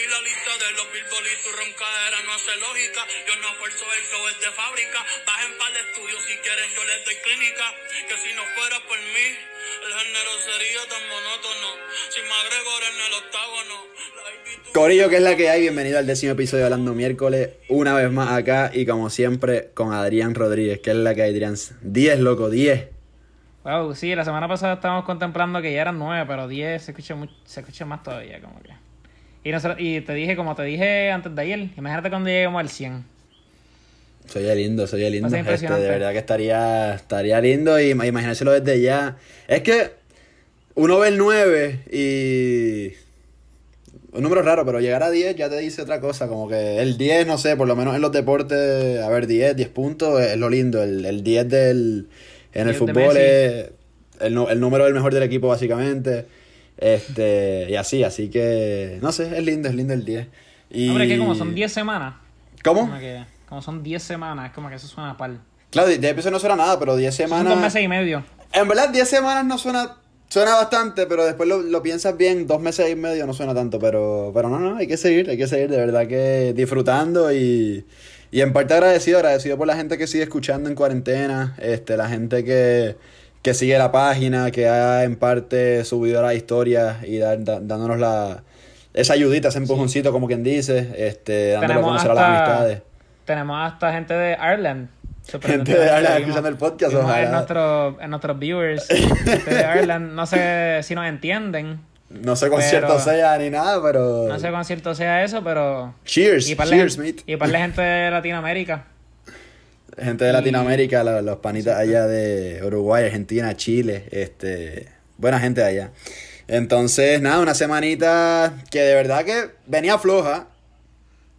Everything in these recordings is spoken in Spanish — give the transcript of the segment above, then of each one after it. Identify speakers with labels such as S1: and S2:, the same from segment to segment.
S1: Vi la lista de los billboards y tu roncadera no hace lógica. Yo no esfuerzo el flow es de fábrica. Bajen para el estudio si quieren, yo les doy clínica. Que si no fuera por mí, el género sería tan monótono. Sin McGregor en el octágono. La
S2: Corillo, que es la que hay? Bienvenido al décimo episodio de Hablando Miércoles. Una vez más acá y como siempre con Adrián Rodríguez, que es la que hay, Adrián. 10, loco, 10.
S3: Wow, sí, la semana pasada estábamos contemplando que ya eran nueve, pero 10 se escucha, much- se escucha más todavía, como que. Y, nosotros- y te dije, como te dije antes de ayer, imagínate cuando lleguemos al 100.
S2: Soy lindo, soy lindo. Este,
S3: impresionante.
S2: de verdad que estaría, estaría lindo y ima- imaginárselo desde ya. Es que uno ve el 9 y... Un número raro, pero llegar a 10 ya te dice otra cosa. Como que el 10, no sé, por lo menos en los deportes, a ver, 10, 10 puntos es lo lindo. El, el 10 del, en el
S3: 10 de
S2: fútbol es el, el número del mejor del equipo, básicamente. Este, y así, así que, no sé, es lindo, es lindo el 10. Y...
S3: Hombre, que como son 10 semanas.
S2: ¿Cómo?
S3: Como, que, como son 10 semanas, es como que eso suena pal.
S2: Claro, de 10 episodios no suena nada, pero 10
S3: Son
S2: semanas...
S3: dos meses y medio.
S2: En verdad, 10 semanas no suena. Suena bastante, pero después lo, lo piensas bien, dos meses y medio no suena tanto, pero, pero no, no, hay que seguir, hay que seguir, de verdad que disfrutando y, y en parte agradecido, agradecido por la gente que sigue escuchando en cuarentena, este, la gente que, que sigue la página, que ha en parte subido las historias y dar- da- dándonos la, esa ayudita, ese empujoncito, como quien dice, este, dándole a conocer a las
S3: hasta-
S2: amistades.
S3: Tenemos hasta gente de Ireland.
S2: Gente de Ireland escuchando el podcast, ojalá.
S3: En, nuestro- en nuestros viewers. gente de Ireland, no sé si nos entienden.
S2: No sé con cierto sea ni nada, pero...
S3: No sé cuán cierto sea eso, pero.
S2: Cheers,
S3: Y
S2: cheers, mate.
S3: y par de gente de Latinoamérica.
S2: Gente de Latinoamérica, la- los panitas allá de Uruguay, Argentina, Chile, este, buena gente de allá. Entonces, nada, una semanita que de verdad que venía floja,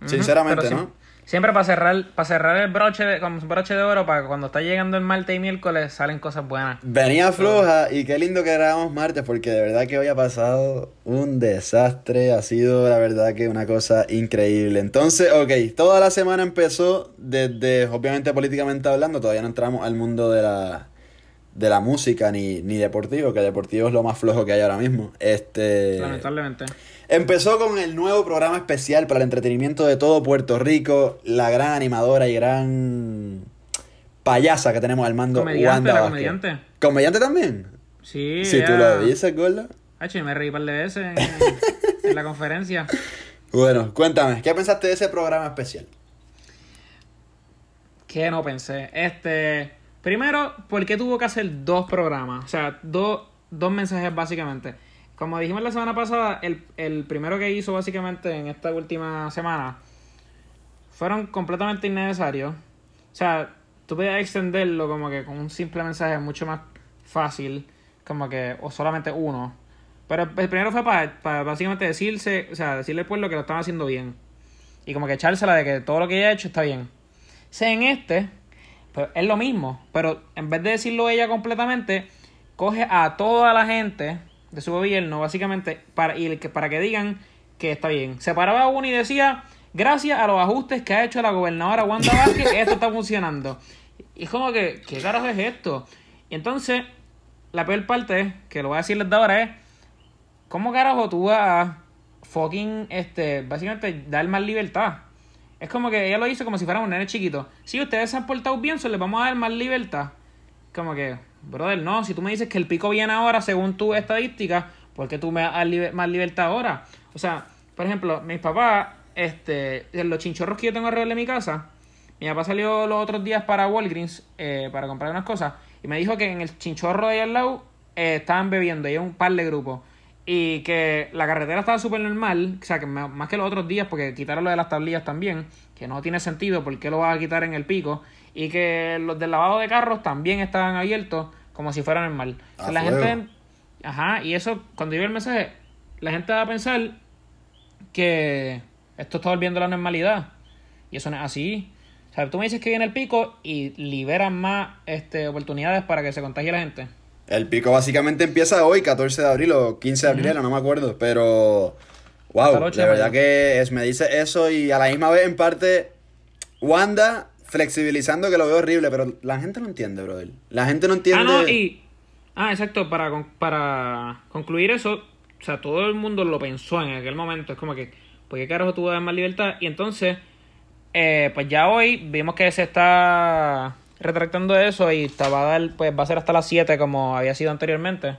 S2: sinceramente, ¿no?
S3: Siem- Siempre para cerrar, para cerrar el broche de, con broche de oro, para que cuando está llegando el martes y miércoles salen cosas buenas.
S2: Venía floja y qué lindo que grabamos martes porque de verdad que hoy ha pasado un desastre, ha sido la verdad que una cosa increíble. Entonces, ok, toda la semana empezó desde, obviamente políticamente hablando, todavía no entramos al mundo de la, de la música ni, ni deportivo, que deportivo es lo más flojo que hay ahora mismo. Este...
S3: Lamentablemente.
S2: Empezó con el nuevo programa especial para el entretenimiento de todo Puerto Rico, la gran animadora y gran payasa que tenemos al mando,
S3: Comediante,
S2: Wanda
S3: la comediante.
S2: ¿Comediante también?
S3: Sí.
S2: Si tú lo dices, gordo.
S3: Hacho, y me reí un par de veces en, en la conferencia.
S2: Bueno, cuéntame, ¿qué pensaste de ese programa especial?
S3: Que no pensé. Este. Primero, ¿por qué tuvo que hacer dos programas? O sea, dos, dos mensajes básicamente. Como dijimos la semana pasada, el, el primero que hizo básicamente en esta última semana fueron completamente innecesarios. O sea, tú podías extenderlo como que con un simple mensaje mucho más fácil, como que, o solamente uno. Pero el primero fue para, básicamente decirse, o sea, decirle al pueblo que lo estaban haciendo bien. Y como que echársela de que todo lo que ella ha hecho está bien. O sea, en este, pues, es lo mismo, pero en vez de decirlo ella completamente, coge a toda la gente de su gobierno, básicamente, para, y que, para que digan que está bien. Se paraba uno y decía, gracias a los ajustes que ha hecho la gobernadora Wanda Vázquez, esto está funcionando. Y es como que, ¿qué carajo es esto? Y entonces, la peor parte, que lo voy a decirles de ahora, es, ¿cómo carajo tú vas a fucking, este, básicamente, dar más libertad? Es como que ella lo hizo como si fuera un nene chiquito. Si ustedes se han portado bien, se les vamos a dar más libertad. Como que, brother, no, si tú me dices que el pico viene ahora según tu estadística, ¿por qué tú me das más libertad ahora? O sea, por ejemplo, mis papás, este, los chinchorros que yo tengo alrededor de mi casa, mi papá salió los otros días para Walgreens eh, para comprar unas cosas y me dijo que en el chinchorro de ahí al lado eh, estaban bebiendo, y un par de grupos. Y que la carretera estaba súper normal, o sea, que más que los otros días, porque quitaron lo de las tablillas también, que no tiene sentido, ¿por qué lo vas a quitar en el pico? Y que los del lavado de carros también estaban abiertos como si fuera normal. O sea,
S2: A
S3: la
S2: fuego.
S3: gente, ajá, y eso, cuando yo el mensaje, la gente va a pensar que esto está volviendo a la normalidad. Y eso no es así. O sea, tú me dices que viene el pico y liberan más este, oportunidades para que se contagie la gente.
S2: El pico básicamente empieza hoy, 14 de abril o 15 de abril, no me acuerdo, pero
S3: el
S2: wow,
S3: 8
S2: de
S3: de
S2: verdad que es, me dice eso y a la misma vez en parte Wanda flexibilizando que lo veo horrible, pero la gente no entiende, brother. La gente no entiende.
S3: Ah, no, y. Ah, exacto, para, para concluir eso, o sea, todo el mundo lo pensó en aquel momento. Es como que, ¿Por qué carajo tú vas a dar más libertad? Y entonces, eh, pues ya hoy vimos que se está retractando eso y está, va, a dar, pues va a ser hasta las 7 como había sido anteriormente.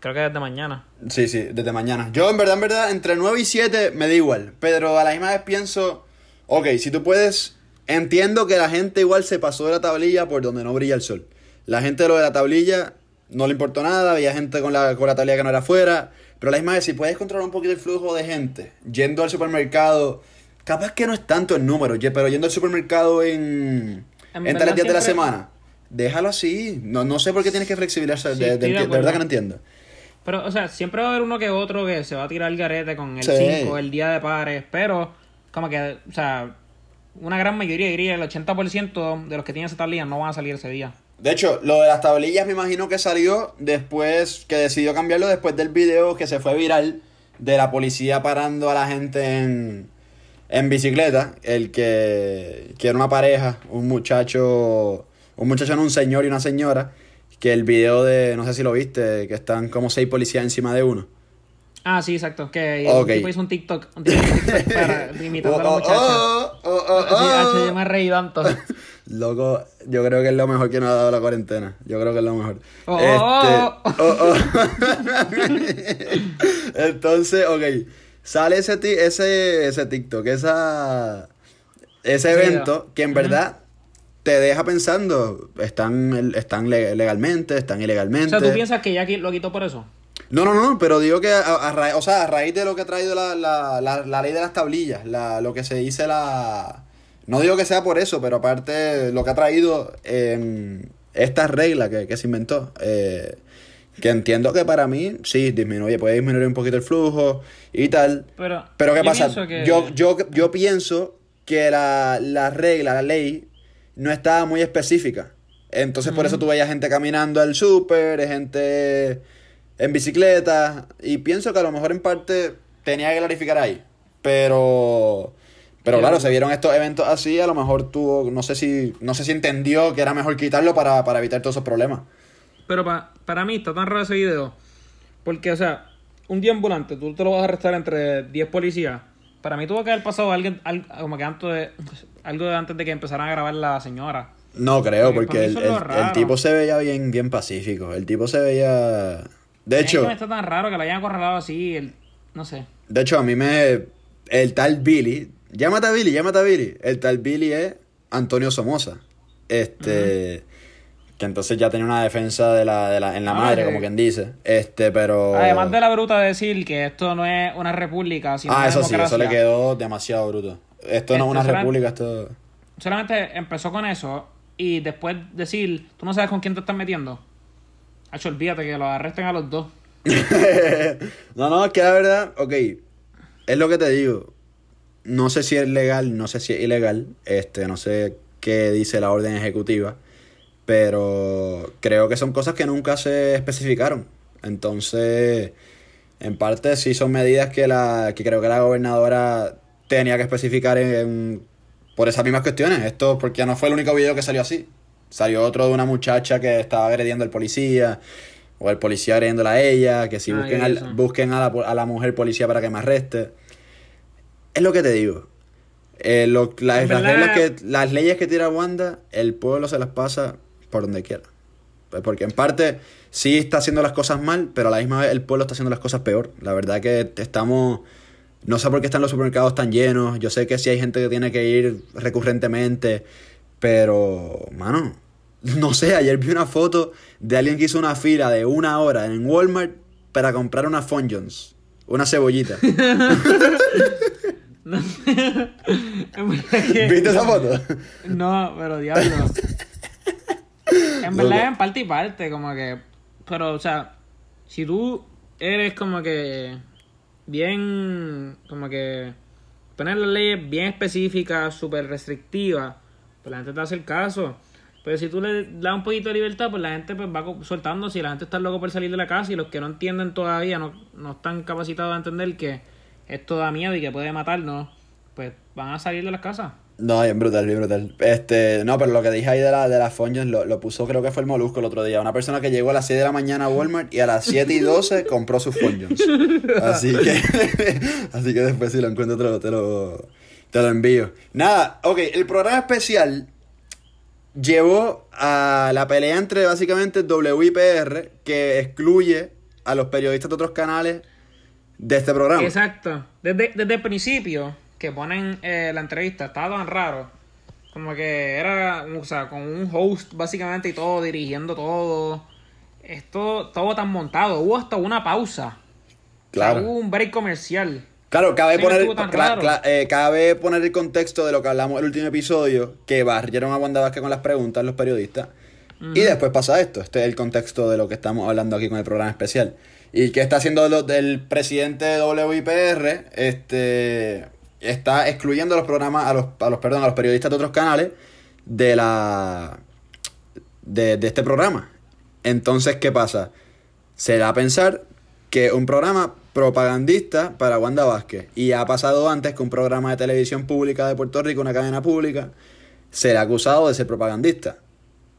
S3: Creo que desde mañana.
S2: Sí, sí, desde mañana. Yo, en verdad, en verdad, entre 9 y 7 me da igual. Pero a la misma vez pienso, ok, si tú puedes, entiendo que la gente igual se pasó de la tablilla por donde no brilla el sol. La gente de lo de la tablilla no le importó nada, había gente con la, con la tablilla que no era afuera. Pero la misma vez, si puedes controlar un poquito el flujo de gente, yendo al supermercado, capaz que no es tanto el número, pero yendo al supermercado en,
S3: En
S2: tales días de la semana, déjalo así. No, no sé por qué tienes que flexibilizar,
S3: Sí,
S2: de, de-
S3: estoy de
S2: de
S3: acuerdo.
S2: verdad que no entiendo.
S3: Pero, o sea, siempre va a haber uno que otro que se va a tirar el garete con el
S2: Sí.
S3: 5, el día de pares, pero como que, o sea, una gran mayoría, diría el 80% de los que tienen esa tablilla no van a salir ese día.
S2: De hecho, lo de las tablillas me imagino que salió después, que decidió cambiarlo después del video que se fue viral de la policía parando a la gente en, en bicicleta. El que, que era una pareja, un muchacho, un muchacho no un señor y una señora. Que el video de, no sé si lo viste, que están como seis policías encima de uno.
S3: Ah, sí, exacto. Que
S2: Ok.
S3: el tipo hizo un TikTok, un TikTok para, imitando a la
S2: Oh, oh,
S3: muchacha.
S2: oh, oh, oh,
S3: yo me reí tanto.
S2: Loco, yo creo que es lo mejor que nos ha dado la cuarentena. Yo creo que es lo mejor.
S3: Oh,
S2: Este,
S3: oh,
S2: oh, oh. Entonces, ok. Sale ese, ese, ese TikTok, esa, ese evento que en verdad te deja pensando, están, están le- legalmente, están
S3: O
S2: ilegalmente.
S3: sea, ¿tú piensas que ya qui- lo quitó por eso?
S2: No, no, no, pero digo que a, a ra- o sea, a raíz de lo que ha traído la, la, la, la ley de las tablillas, la, lo que se dice la... No digo que sea por eso, pero aparte lo que ha traído eh, esta regla que, que se inventó, eh, que entiendo que para mí sí disminuye, puede disminuir un poquito el flujo y tal.
S3: Pero,
S2: Pero ¿qué
S3: yo
S2: pasa?
S3: que-
S2: Yo, yo, yo pienso que la, la regla, la ley, no estaba muy específica. Entonces por eso tú veías gente caminando al súper, gente en bicicleta, y pienso que a lo mejor en parte tenía que clarificar ahí. Pero... Pero claro, se vieron estos eventos así, a lo mejor tuvo, no sé si, no sé si entendió que era mejor quitarlo para, para evitar todos esos problemas.
S3: Pero pa- para mí está tan raro ese video. Porque, o sea, un día ambulante, tú te lo vas a arrestar entre 10 policías. Para mí tuvo que haber pasado alguien, al- como que antes de, algo de antes de que empezaran a grabar la señora.
S2: No creo,
S3: Porque
S2: el, el- el tipo se veía bien, bien pacífico. El tipo se veía... De hecho...
S3: está tan raro que lo hayan acorralado así, el, no sé.
S2: De hecho, a mí me. El tal Billy. Llámate a Billy, llámate a Billy. El tal Billy es Antonio Somoza. Este. Que entonces ya tenía una defensa de la, de la, en la
S3: Ah,
S2: madre,
S3: sí.
S2: como quien dice. Este, pero.
S3: Además de la bruta decir que esto no es una república, sino
S2: Ah,
S3: una
S2: eso sí, eso le
S3: democracia.
S2: quedó demasiado bruto. Esto no es
S3: Este,
S2: una
S3: será-
S2: república, esto.
S3: Solamente empezó con eso y después decir, tú no sabes con quién te estás metiendo. Hacho, olvídate que los arresten a los dos.
S2: no, no, es que la verdad, ok. Es lo que te digo. No sé si es legal, no sé si es ilegal. Este, no sé qué dice la orden ejecutiva. Pero creo que son cosas que nunca se especificaron. Entonces, en parte sí son medidas que la que creo que la gobernadora tenía que especificar por esas mismas cuestiones. Esto porque no fue el único video que salió así. Salió otro de una muchacha que estaba agrediendo al policía. O el policía agrediéndola a ella. Que si
S3: Ah,
S2: busquen, al- busquen a, la, a la mujer policía para que me arreste. Es lo que te digo. Eh, lo- las, reglas que, las leyes que tira Wanda, el pueblo se las pasa por donde quiera. Pues porque en parte sí está haciendo las cosas mal, pero a la misma vez el pueblo está haciendo las cosas peor. La verdad que estamos... No sé por qué están los supermercados tan llenos. Yo sé que sí hay gente que tiene que ir recurrentemente. Pero, mano, no sé, ayer vi una foto de alguien que hizo una fila de una hora en Walmart para comprar unas Fonjons. Una cebollita.
S3: Que-
S2: ¿Viste esa foto?
S3: No, pero diablo. en verdad es en parte y parte, como que. Pero, o sea, si tú eres como que. Bien. Como que. Poner las leyes bien específicas, súper restrictivas, pues la gente te a hacer caso. Pero si tú le das un poquito de libertad, pues la gente pues va soltando. Si la gente está loco por salir de la casa y los que no entienden todavía, no, no están capacitados a entender que esto da miedo y que puede matarnos, pues van a salir de las casas.
S2: No, bien brutal, bien brutal. Este, no, pero lo que dije ahí de la, de las lo, lo puso, creo que fue el Molusco el otro día. Una persona que llegó a las 6 de la mañana a Walmart y a las 7 y 12 compró sus Funyuns. Así que, así que después si lo encuentro te lo, te lo, te lo envío. Nada, ok, el programa especial llevó a la pelea entre básicamente WIPR, que excluye a los periodistas de otros canales de este programa.
S3: Exacto. Desde, desde el principio que ponen eh, la entrevista, estaba tan raro. Como que era, o sea, con un host básicamente y todo, dirigiendo todo. Esto, todo tan montado. Hubo hasta una pausa.
S2: Claro.
S3: O sea, hubo un break comercial.
S2: Claro, cabe
S3: Sí,
S2: poner, cla- eh, cabe poner el contexto de lo que hablamos en el último episodio, que barrieron a Wanda Vázquez con las preguntas los periodistas. Y después pasa esto. Este es el contexto de lo que estamos hablando aquí con el programa especial. Y que está haciendo lo- del presidente de WIPR, este está excluyendo a los programas, a los, a los, perdón, a los periodistas de otros canales de la de, de este programa. Entonces, ¿qué pasa? Se da a pensar que un programa propagandista para Wanda Vázquez. Y ha pasado antes que un programa de televisión pública de Puerto Rico, una cadena pública, será acusado de ser propagandista.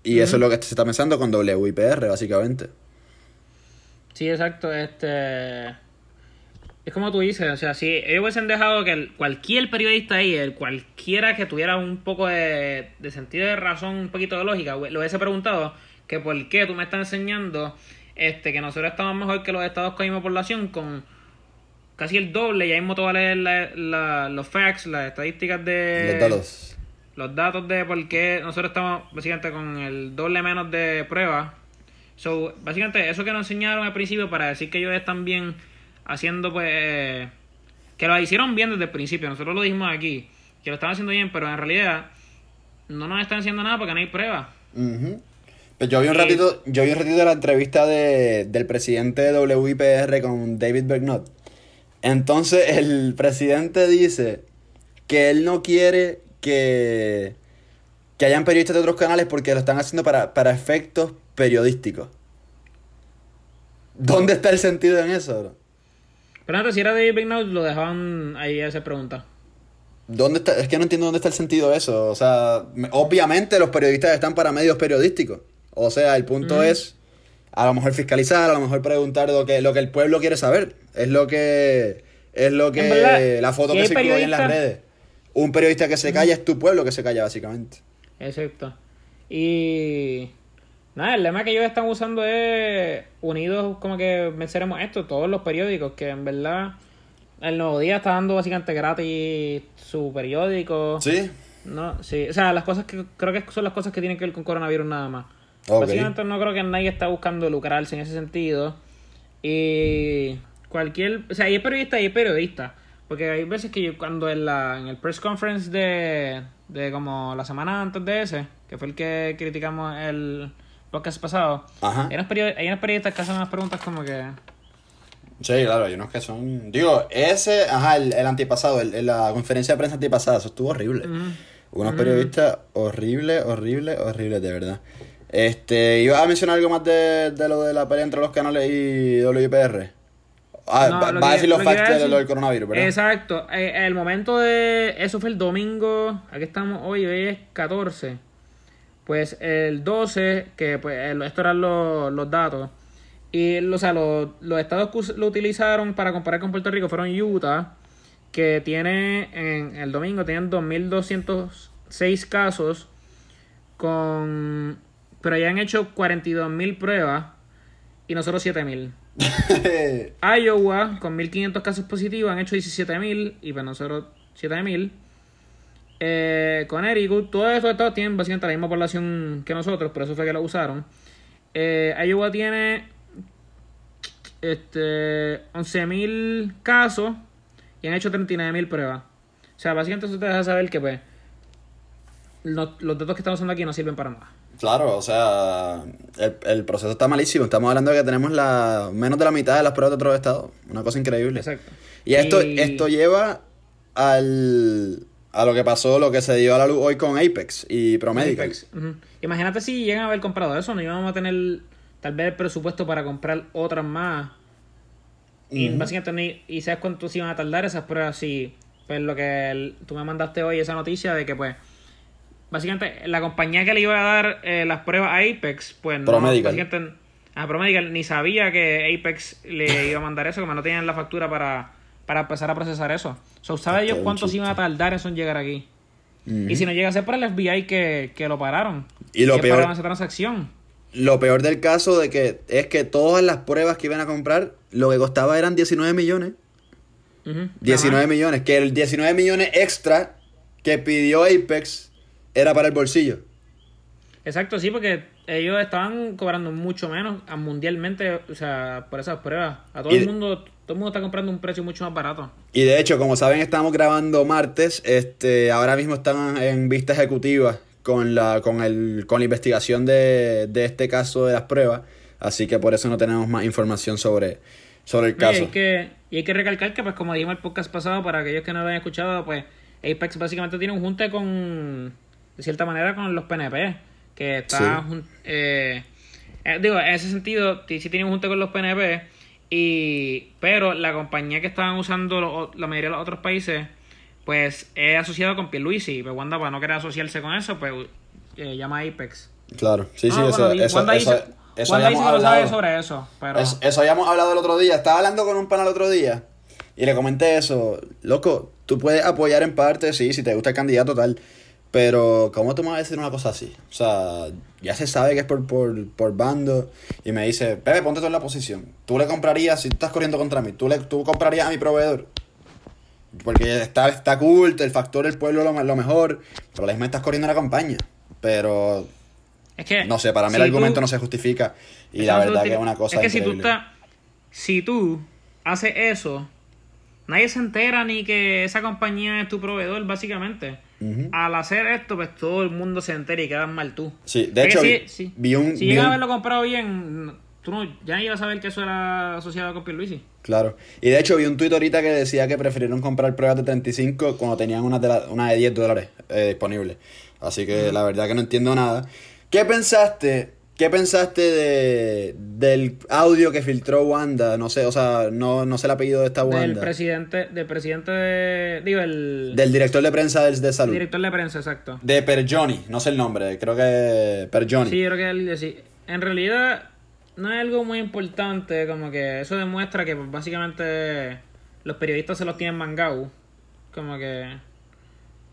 S2: Y eso es lo que se está pensando con WIPR, básicamente.
S3: Sí, exacto. Este. Es como tú dices, o sea, si ellos hubiesen dejado que el- cualquier periodista ahí, el cualquiera que tuviera un poco de, de sentido de razón, un poquito de lógica, lo hubiese preguntado que por qué tú me estás enseñando este que nosotros estamos mejor que los estados con misma población con casi el doble, ya mismo te voy a leer la- la- los facts, las estadísticas de
S2: Los datos.
S3: los datos de por qué nosotros estamos básicamente con el doble menos de pruebas. So, básicamente eso que nos enseñaron al principio para decir que ellos están bien haciendo pues eh, que lo hicieron bien desde el principio, nosotros lo dijimos aquí, que lo están haciendo bien, pero en realidad no nos están haciendo nada porque no hay pruebas.
S2: Pues yo vi un ratito, yo vi un ratito de la entrevista de, del presidente de WIPR con David Bernot. Entonces el presidente dice que él no quiere que, que hayan periodistas de otros canales porque lo están haciendo para, para efectos periodísticos. ¿Dónde está el sentido en eso, bro?
S3: Pero antes, si era David Bignow, lo dejaban ahí a esa pregunta.
S2: ¿Dónde está? Es que no entiendo dónde está el sentido de eso. O sea, me- obviamente los periodistas están para medios periodísticos. O sea, el punto es a lo mejor fiscalizar, a lo mejor preguntar lo que, lo que el pueblo quiere saber. Es lo que es lo que
S3: verdad,
S2: la foto que
S3: hay
S2: circula en las redes. Un periodista que se calla es tu pueblo que se calla básicamente.
S3: Exacto. Y nada, el lema que ellos están usando es unidos como que venceremos esto, todos los periódicos, que en verdad el Nuevo Día está dando básicamente gratis su periódico.
S2: Sí.
S3: No, sí, o sea, las cosas que creo que son las cosas que tienen que ver con coronavirus nada más.
S2: Ok.
S3: Básicamente no creo que nadie está buscando lucrarse en ese sentido. Y cualquier, o sea, hay periodistas y hay periodistas. Porque hay veces que yo cuando en la en el press conference de, de como la semana antes de ese, que fue el que criticamos el podcast pasado,
S2: Ajá.
S3: hay unos, hay unos periodistas que hacen unas preguntas como que
S2: Sí, claro, hay unos que son. Digo, ese, ajá, el, el antipasado, el, el- la conferencia de prensa antipasada, eso estuvo horrible. Unos periodistas horrible, horrible, horrible, de verdad. Este, ¿ibas a mencionar algo más de, de lo de la pelea entre los canales y WIPR? Ah,
S3: No,
S2: va, a decir los
S3: lo
S2: facts
S3: iba
S2: de lo del coronavirus, ¿verdad?
S3: Exacto. Eh, el momento de. Eso fue el domingo. Aquí estamos hoy, hoy es 14. Pues el 12, que pues eh, esto eran los, los datos. Y o sea, los, los estados que lo utilizaron para comparar con Puerto Rico fueron Utah, que tiene en el domingo tenían 2.206 casos, con pero ya han hecho 42.000 pruebas y nosotros 7.000. Iowa, con 1.500 casos positivos, han hecho 17.000 y para nosotros 7.000. Eh, Connecticut, todos estos estados tienen básicamente la misma población que nosotros, por eso fue que lo usaron. Eh, Iowa tiene este 11.000 casos y han hecho 39.000 pruebas. O sea, básicamente eso te deja saber que pues no- los datos que estamos usando aquí no sirven para nada.
S2: Claro, o sea, el, el proceso está malísimo. Estamos hablando de que tenemos la menos de la mitad de las pruebas de otros estados. Una cosa increíble.
S3: Exacto.
S2: Y esto,
S3: Y-
S2: esto lleva al, a lo que pasó, lo que se dio a la luz hoy con Apex y Promedical.
S3: Apex. Imagínate si llegan a haber comprado eso, no íbamos a tener tal vez el presupuesto para comprar otras más. Y básicamente y sabes cuánto se iban a tardar esas pruebas si pues lo que el- tú me mandaste hoy, esa noticia de que pues básicamente la compañía que le iba a dar eh, las pruebas a Apex, pues no,
S2: Promedical.
S3: básicamente a Promedical ni sabía que Apex le iba a mandar eso, como no tenían la factura para, para empezar a procesar eso. So, ¿Sabe ellos cuánto se iba a tardar eso en llegar aquí? Y si no llega a ser por el FBI que, que lo pararon.
S2: Y lo
S3: que
S2: peor-
S3: esa transacción.
S2: Lo peor del caso de que es que todas las pruebas que iban a comprar, lo que costaba eran 19 millones.
S3: Ujú.
S2: 19
S3: Ajá.
S2: millones. Que el 19 millones extra que pidió Apex era para el bolsillo.
S3: Exacto, sí, porque ellos estaban cobrando mucho menos mundialmente, o sea, por esas pruebas. A todo
S2: Y
S3: el mundo, todo el mundo está comprando un precio mucho más barato.
S2: Y de hecho, como saben, estamos grabando martes. Este, ahora mismo están en vista ejecutiva con la, con el, con la investigación de, de este caso de las pruebas. Así que por eso no tenemos más información sobre, sobre el
S3: Y
S2: caso.
S3: hay, que, y hay que recalcar que, pues, como dijimos el podcast pasado, para aquellos que no lo hayan escuchado, pues, Apex básicamente tiene un junte con, de cierta manera, con los PNP, que está,
S2: Sí.
S3: eh, eh, digo, en ese sentido, ti- sí tiene un junte con los PNP, y, pero la compañía que estaban usando lo- la mayoría de los otros países, pues, es asociado con Pierluisi, pues Wanda, para no querer asociarse con eso, pues, eh, llama a Apex.
S2: Claro, sí, sí,
S3: Ah,
S2: eso,
S3: bueno, di-
S2: eso,
S3: Wanda
S2: eso,
S3: dice,
S2: eso
S3: Wanda
S2: habíamos
S3: dice que lo sabe
S2: hablado.
S3: sobre eso, pero...
S2: Es- eso habíamos hablado el otro día. Estaba hablando con un pana el otro día y le comenté eso. Loco, tú puedes apoyar en parte, sí, si te gusta el candidato tal. Pero, ¿cómo tú me vas a decir una cosa así? O sea, ya se sabe que es por, por, por bando. Y me dice, Pepe, ponte tú en la posición. Tú le comprarías, si tú estás corriendo contra mí, tú, le, tú comprarías a mi proveedor. Porque está, está cool, el factor del pueblo lo, lo mejor. Pero la misma estás corriendo una campaña. Pero,
S3: Es que...
S2: no sé, para mí
S3: si
S2: el argumento
S3: tú-
S2: no se justifica. Y la verdad que es una cosa
S3: Es que si tú
S2: increíble.
S3: estás. Si tú haces eso, nadie se entera ni que esa compañía es tu proveedor, básicamente. Al hacer esto, pues todo el mundo se entera y quedas mal tú.
S2: Sí, de
S3: Es que
S2: hecho,
S3: si,
S2: vi, un...
S3: si
S2: vi
S3: llegas a haberlo comprado bien, tú no, ya no ibas a saber que eso era asociado con Pierluisi.
S2: Claro. Y de hecho vi un tuit ahorita que decía que prefirieron comprar pruebas de 35 cuando tenían una de, la- una de 10 dólares eh, disponible. Así que la verdad que no entiendo nada. ¿Qué pensaste? ¿Qué pensaste de, del audio que filtró Wanda? No sé, o sea, no, no sé el apellido de esta
S3: Del
S2: Wanda.
S3: presidente, del presidente de. Digo, el
S2: Del director de prensa del- de, salud.
S3: director de prensa, exacto.
S2: De Perjoni, no sé el nombre, creo que Perjoni.
S3: Sí, yo creo que él sí. En realidad, no es algo muy importante, como que eso demuestra que pues, básicamente los periodistas se los tienen mangado. Como que.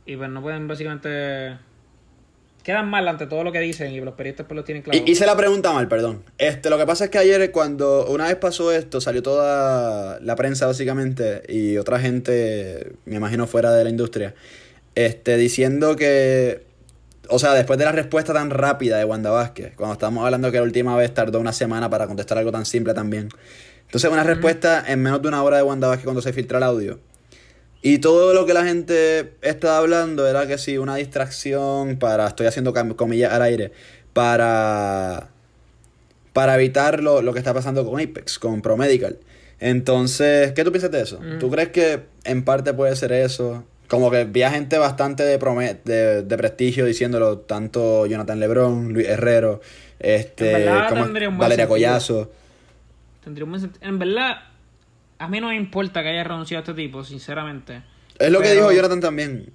S3: Y pues no pueden básicamente. Quedan mal ante todo lo que dicen y los periodistas pues los tienen claro.
S2: Y- Hice la pregunta mal, perdón. Este, lo que pasa es que ayer cuando una vez pasó esto, salió toda la prensa básicamente y otra gente, me imagino fuera de la industria, este, diciendo que, o sea, después de la respuesta tan rápida de Wanda Vázquez, cuando estábamos hablando que la última vez tardó una semana para contestar algo tan simple también. Entonces, una respuesta en menos de una hora de Wanda Vázquez cuando se filtra el audio. Y todo lo que la gente estaba hablando era que sí, una distracción para, estoy haciendo comillas al aire, para, para evitar lo, lo que está pasando con Apex, con ProMedical. Entonces, ¿qué tú piensas de eso? ¿Tú crees que en parte puede ser eso? Como que vi a gente bastante de, de, de prestigio diciéndolo, tanto Jonathan Lebron, Luis Herrero, este, Valeria
S3: sentido.
S2: Collazo.
S3: Tendría un buen sentido. En verdad, a mí no me importa que haya renunciado a este tipo, sinceramente.
S2: Es lo que dijo Jonathan también.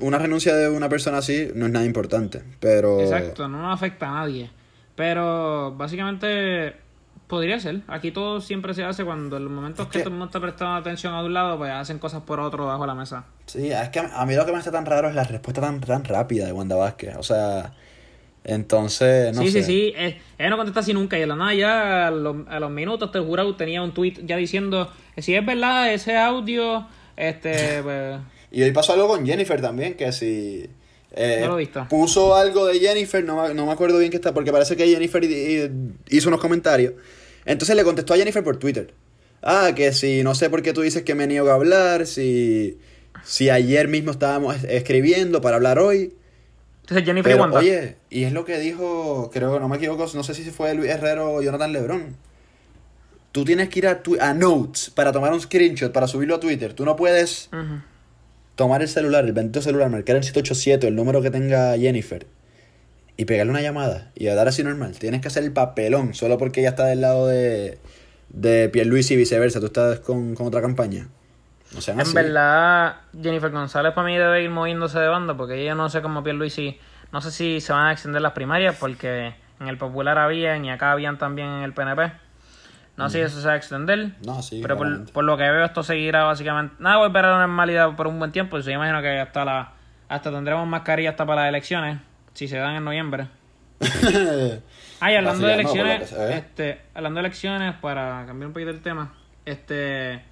S2: Una renuncia de una persona así no es nada importante, pero...
S3: Exacto, no nos afecta a nadie. Pero básicamente podría ser. Aquí todo siempre se hace cuando en los momentos
S2: Es
S3: que,
S2: que-
S3: todo el mundo está prestando atención a un lado, pues hacen cosas por otro bajo la mesa.
S2: Sí, es que a a mí lo que me hace tan raro es la respuesta tan, tan rápida de Wanda Vázquez. O sea, entonces, no
S3: sí,
S2: sé.
S3: sí, sí, eh, ella no contesta así nunca y de la nada ya a los, a los minutos te jurado tenía un tweet ya diciendo que si es verdad ese audio, este, pues,
S2: Y hoy pasó algo con Jennifer también, que si... eh,
S3: No lo he visto.
S2: Puso algo de Jennifer, no, me- no me acuerdo bien qué está, porque parece que Jennifer hizo unos comentarios. Entonces le contestó a Jennifer por Twitter. Ah, que si no sé por qué tú dices que me niego a hablar, si, si ayer mismo estábamos es- escribiendo para hablar hoy.
S3: Entonces Jennifer y
S2: Pero,
S3: Wanda.
S2: oye, y es lo que dijo, creo que no me equivoco, no sé si fue Luis Herrero o Jonathan Lebron. Tú tienes que ir a, tu- a Notes para tomar un screenshot, para subirlo a Twitter. Tú no puedes tomar el celular, el bendito celular, marcar el 787, el número que tenga Jennifer, y pegarle una llamada y dar así normal. Tienes que hacer el papelón, solo porque ella está del lado de, de Pierluisi y viceversa. Tú estás con, con otra campaña. No sean
S3: En
S2: así.
S3: verdad, Jennifer González para mí debe ir moviéndose de banda porque ella no sé cómo Pierluisi, no sé si se van a extender las primarias porque en el Popular habían y acá habían también en el PNP. No sé si eso se va a extender.
S2: No, sí,
S3: Pero por, lo que veo esto seguirá básicamente... Nada, volver a la normalidad por un buen tiempo. Yo imagino que hasta la hasta tendremos mascarilla hasta para las elecciones, si se dan en noviembre. Ah, y hablando de elecciones, este, hablando de elecciones, para cambiar un poquito el tema, este,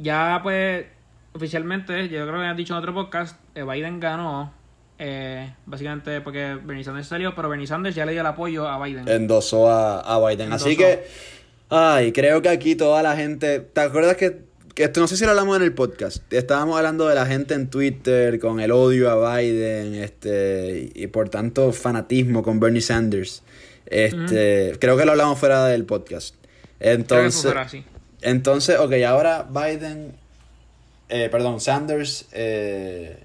S3: ya pues, oficialmente, yo creo que has dicho en otro podcast, eh, Biden ganó, eh, básicamente porque Bernie Sanders salió, pero Bernie Sanders ya le dio el apoyo a Biden.
S2: endosó a, a Biden. Así que, ay, creo que aquí toda la gente, ¿te acuerdas que, que esto no sé si lo hablamos en el podcast? Estábamos hablando de la gente en Twitter con el odio a Biden, este, y, y por tanto fanatismo con Bernie Sanders. Este, creo que lo hablamos fuera del podcast. Entonces,
S3: fuera así.
S2: Entonces, ok, ahora Biden, eh, perdón, Sanders eh,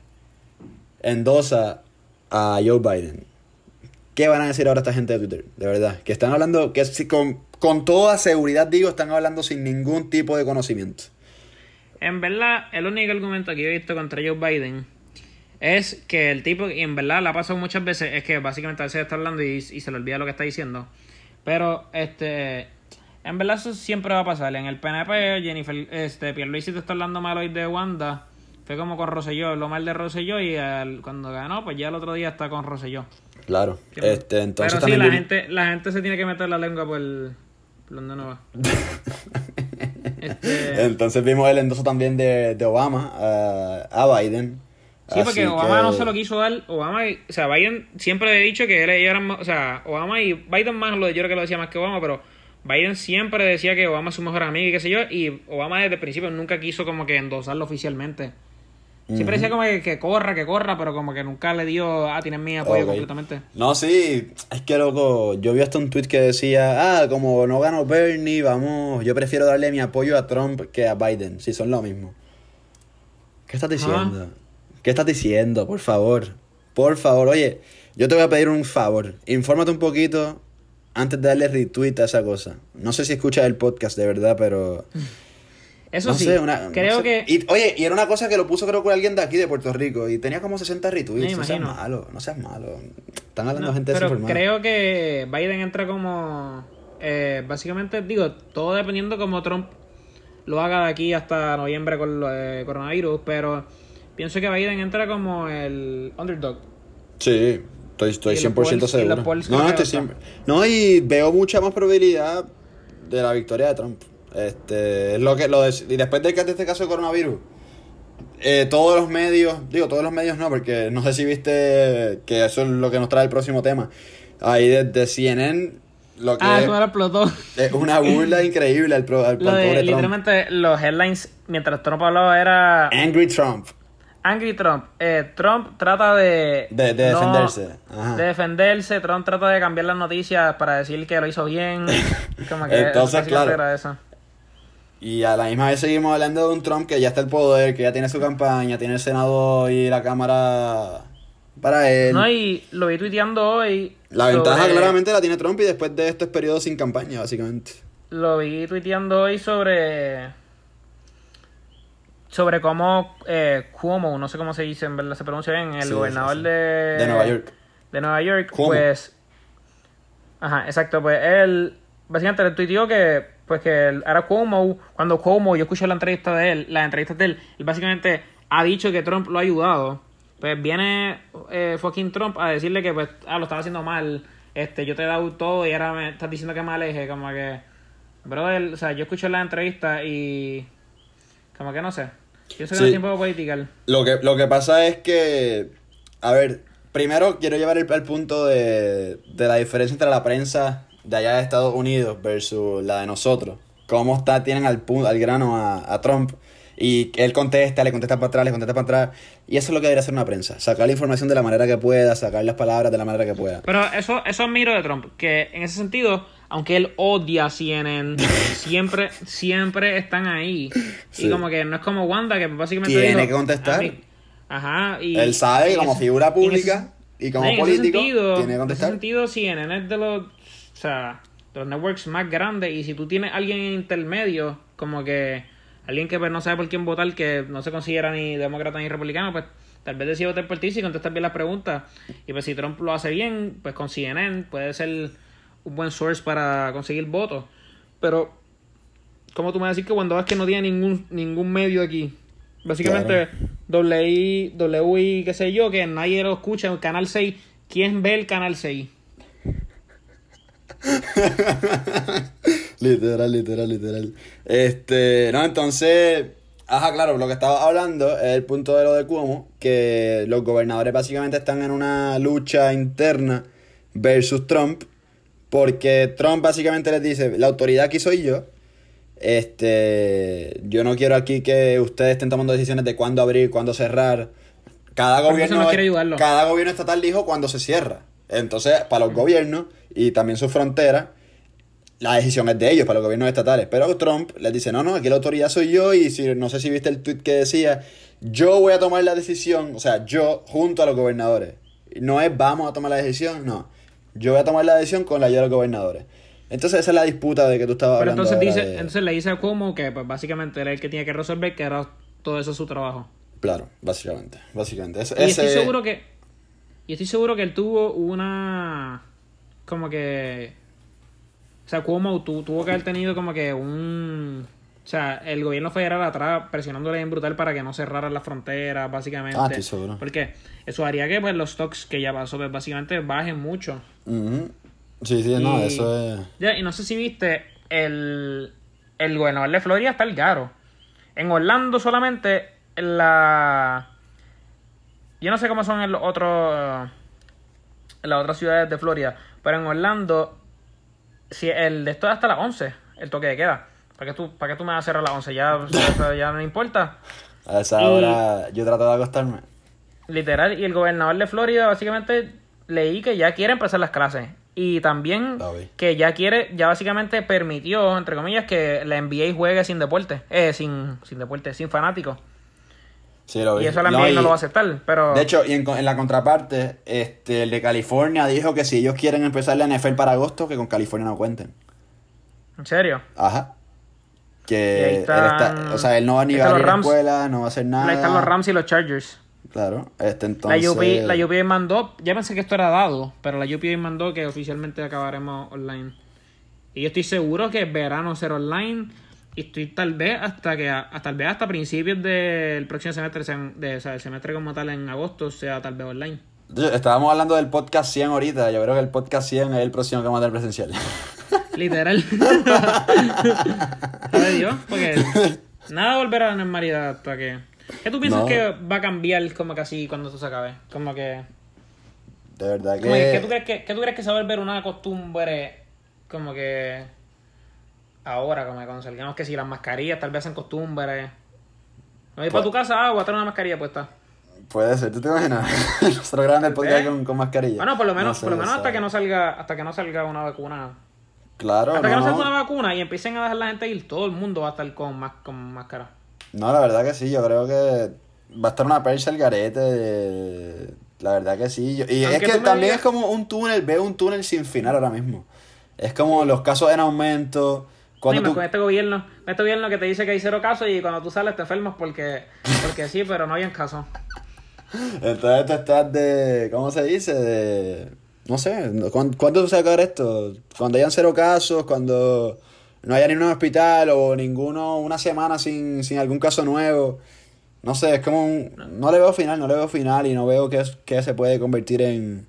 S2: endosa a Joe Biden. ¿Qué van a decir ahora esta gente de Twitter? De verdad, que están hablando, que si con, con toda seguridad digo, están hablando sin ningún tipo de conocimiento.
S3: En verdad, el único argumento que yo he visto contra Joe Biden es que el tipo, y en verdad la ha pasado muchas veces, es que básicamente a veces está hablando y, y se le olvida lo que está diciendo. Pero, este, en verdad eso siempre va a pasar. En el PNP, Jennifer, este, Pierluisi te está hablando mal hoy de Wanda. Fue como con Rosselló, lo mal de Rosselló y al- cuando ganó, pues ya el otro día está con Rosselló.
S2: Claro. Este, entonces
S3: Pero sí, la gente, la gente se tiene que meter la lengua por, por donde no va. Este-
S2: Entonces vimos el endoso también de, de Obama a, a Biden.
S3: Sí, porque
S2: Así
S3: Obama
S2: que-
S3: no se lo quiso dar. Obama, o sea, Biden siempre he dicho que él, ellos eran o sea, Obama y Biden más lo yo creo que lo decía más que Obama, pero Biden siempre decía que Obama es su mejor amigo y qué sé yo, y Obama desde el principio nunca quiso como que endosarlo oficialmente. Siempre decía como que, que corra, que corra, pero como que nunca le dio, ah, tienes mi apoyo completamente.
S2: No, sí, es que loco, yo vi hasta un tweet que decía, ah, como no ganó Bernie, vamos, yo prefiero darle mi apoyo a Trump que a Biden, si son lo mismo. ¿Qué estás diciendo? ¿Qué estás diciendo? Por favor, por favor, oye, yo te voy a pedir un favor, infórmate un poquito antes de darle retweet a esa cosa. No sé si escuchas el podcast de verdad, pero...
S3: Eso
S2: no
S3: sí,
S2: sé, una, no
S3: creo
S2: sé.
S3: que...
S2: Y, oye, y era una cosa que lo puso creo que alguien de aquí de Puerto Rico y tenía como 60 retweets. No seas malo, no seas malo. Están hablando
S3: No,
S2: gente
S3: pero
S2: desinformada.
S3: creo que Biden entra como eh, básicamente digo todo dependiendo como Trump lo haga de aquí hasta noviembre con de coronavirus pero pienso que Biden entra como el underdog
S2: Sí, estoy, estoy
S3: Y los
S2: 100%
S3: polls- y los
S2: seguro. No, no, estoy siempre. No, y veo mucha más probabilidad de la victoria de Trump. Este, es lo que lo de- y después de que de este caso de coronavirus, eh, todos los medios, digo todos los medios no, porque no sé si viste que eso es lo que nos trae el próximo tema. Ahí desde CNN lo que
S3: ah
S2: es,
S3: eso me lo explotó
S2: es una burla increíble al, pro- al,
S3: lo
S2: al
S3: de
S2: pobre Trump.
S3: literalmente los headlines mientras Trump hablaba era
S2: Angry Trump.
S3: Angry Trump eh, Trump trata de
S2: De- de
S3: no-
S2: defenderse. Ajá.
S3: de defenderse Trump trata de cambiar las noticias para decir que lo hizo bien como que
S2: Entonces, claro.
S3: era eso.
S2: Y a la misma vez seguimos hablando de un Trump que ya está el poder, que ya tiene su campaña, tiene el Senado y la Cámara para él.
S3: No, y lo vi tuiteando hoy.
S2: la ventaja claramente la tiene Trump y después de esto es periodo sin campaña, básicamente.
S3: Lo vi tuiteando hoy sobre. Sobre cómo eh, Cuomo, no sé cómo se dice, en verdad se pronuncia bien, el
S2: Sí,
S3: gobernador
S2: sí, sí.
S3: de.
S2: De Nueva York.
S3: De Nueva York,
S2: Cuomo.
S3: pues. Ajá, exacto, pues él. Básicamente le tuiteó que. Pues que era Cuomo. Cuando Cuomo, yo escuché la entrevista de él, las entrevistas de él, él básicamente ha dicho que Trump lo ha ayudado. Pues viene eh, fucking Trump a decirle que pues, ah, lo estaba haciendo mal. Este, yo te he dado todo y ahora me estás diciendo que me aleje, como que. Brother, o sea, yo escuché la entrevista y. Como que no sé. Pienso que
S2: Sí.
S3: no es tiempo.
S2: Lo que, lo que pasa es que, a ver, primero quiero llevar el, al punto de, de la diferencia entre la prensa de allá de Estados Unidos versus la de nosotros. Cómo está, tienen al, al grano a, a Trump y él contesta, le contesta para atrás, le contesta para atrás. Y eso es lo que debería hacer una prensa, sacar la información de la manera que pueda, sacar las palabras de la manera que pueda.
S3: Pero eso, eso admiro de Trump, que en ese sentido, aunque él odia a CNN, siempre, siempre están ahí.
S2: Sí.
S3: Y como que no es como Wanda, que básicamente
S2: Tiene
S3: dijo,
S2: que contestar.
S3: Ajá, y...
S2: Él sabe
S3: y
S2: como figura
S3: ese-
S2: pública y como
S3: en ese
S2: político
S3: sentido-
S2: tiene que
S3: En ese sentido, CNN es de los, o sea, de los networks más grandes y si tú tienes alguien en intermedio, como que alguien que pues, no sabe por quién votar, que no se considera ni demócrata ni republicano, pues tal vez decide votar por ti si contestas bien las preguntas. Y pues si Trump lo hace bien, pues con CNN puede ser un buen source para conseguir votos. Pero, ¿cómo tú me vas a decir que cuando ves que no tiene ningún, ningún medio aquí? Básicamente, W, W, qué sé yo, que nadie lo escucha, el Canal 6. ¿Quién ve el Canal 6?
S2: literal, literal, literal. Este, no, entonces, ajá, claro, lo que estaba hablando es el punto de lo de Cuomo, que los gobernadores básicamente están en una lucha interna versus Trump, porque Trump básicamente les dice, la autoridad aquí soy yo, este, yo no quiero aquí que ustedes estén tomando decisiones de cuándo abrir, cuándo cerrar. Cada gobierno, cada gobierno estatal dijo cuándo se cierra. Entonces, para los gobiernos y también sus fronteras, la decisión es de ellos, para los gobiernos estatales. Pero Trump les dice, no, no, aquí la autoridad soy yo y si no sé si viste el tweet que decía, yo voy a tomar la decisión, o sea, yo junto a los gobernadores. No es vamos a tomar la decisión, no. Yo voy a tomar la decisión con la ayuda de los gobernadores. Entonces esa es la disputa de que tú estabas
S3: Pero
S2: hablando.
S3: Entonces, dice, entonces le dice a Cuomo que pues, básicamente era el que tenía que resolver, que era todo eso su trabajo.
S2: Claro, básicamente. básicamente.
S3: y estoy seguro que. Y estoy seguro que él tuvo una. Como que. O sea, Cuomo tuvo que haber tenido como que un. O sea, el gobierno federal atrás presionándole en brutal para que no cerraran las fronteras, básicamente.
S2: Ah, estoy seguro.
S3: Porque eso haría que pues, los stocks que ya pasó, pues, básicamente bajen mucho.
S2: Sí, sí, no, eso es.
S3: Ya, y no sé si viste, el, el gobernador de Florida está el garo. En Orlando solamente, la. Yo no sé cómo son en los otros. En las otras ciudades de Florida. Pero en Orlando, si el de esto es hasta las 11, el toque de queda. ¿Para qué tú, para qué tú me vas a cerrar a las 11? Ya, ya no importa.
S2: A esa hora yo trato de acostarme.
S3: Literal, y el gobernador de Florida básicamente leí que ya quiere empezar las clases. Y también que ya quiere, ya básicamente permitió, entre comillas, que la NBA juegue sin deporte, eh, sin, sin deporte, sin fanáticos.
S2: Sí, lo vi.
S3: Y eso la NBA no, lo va a aceptar, pero...
S2: De hecho, y en, en, la contraparte, este, el de California dijo que si ellos quieren empezar la NFL para agosto, que con California no cuenten.
S3: ¿En serio?
S2: Ajá. Que él está, o sea, él no va ni a ir a la escuela, no va a hacer nada.
S3: Ahí están los Rams y los Chargers.
S2: Claro, este entonces...
S3: La UPA, la UPA mandó, ya pensé que esto era dado, pero la UPA mandó que oficialmente acabaremos online. Y yo estoy seguro que verano será online y estoy tal vez hasta que hasta tal vez hasta principios del próximo semestre, de, o sea, el semestre como tal en agosto sea tal vez online.
S2: Estábamos hablando del podcast 100 ahorita, yo creo que el podcast 100 es el próximo que vamos a tener presencial.
S3: Literal. ¿Sabe Dios? Porque nada volverá a la normalidad hasta que ¿Qué tú piensas que va a cambiar como que así cuando esto se acabe? Como que...
S2: De verdad que...
S3: ¿qué, tú crees que... ¿Qué tú crees que se va a volver una costumbre como que... Ahora, como que cuando salgamos que si las mascarillas tal vez hacen costumbre. No ir para tu casa, ah, voy a tener una mascarilla puesta.
S2: Puede ser, ¿tú te imaginas? Nosotros grabando el podcast con, con, mascarilla.
S3: Bueno, por lo menos, por lo menos hasta que no salga, hasta que no salga una vacuna.
S2: Claro,
S3: Hasta que no salga una vacuna y empiecen a dejar la gente ir, todo el mundo va a estar con, con máscara.
S2: No, la verdad que sí, yo creo que va a estar una percha el garete. La verdad que sí. y es que también es como un túnel, veo un túnel sin final ahora mismo. Es como los casos en aumento.
S3: Cuando con este gobierno, este gobierno que te dice que hay cero casos y cuando tú sales te enfermas porque, porque sí, pero no hay en caso.
S2: Entonces tú estás de, ¿cómo se dice? De, no sé, ¿cuándo, se va a acabar esto? Cuando hayan cero casos, cuando no haya ni un hospital o ninguno una semana sin, sin algún caso nuevo. No sé, es como un, no le veo final, no le veo final y no veo que, que se puede convertir en...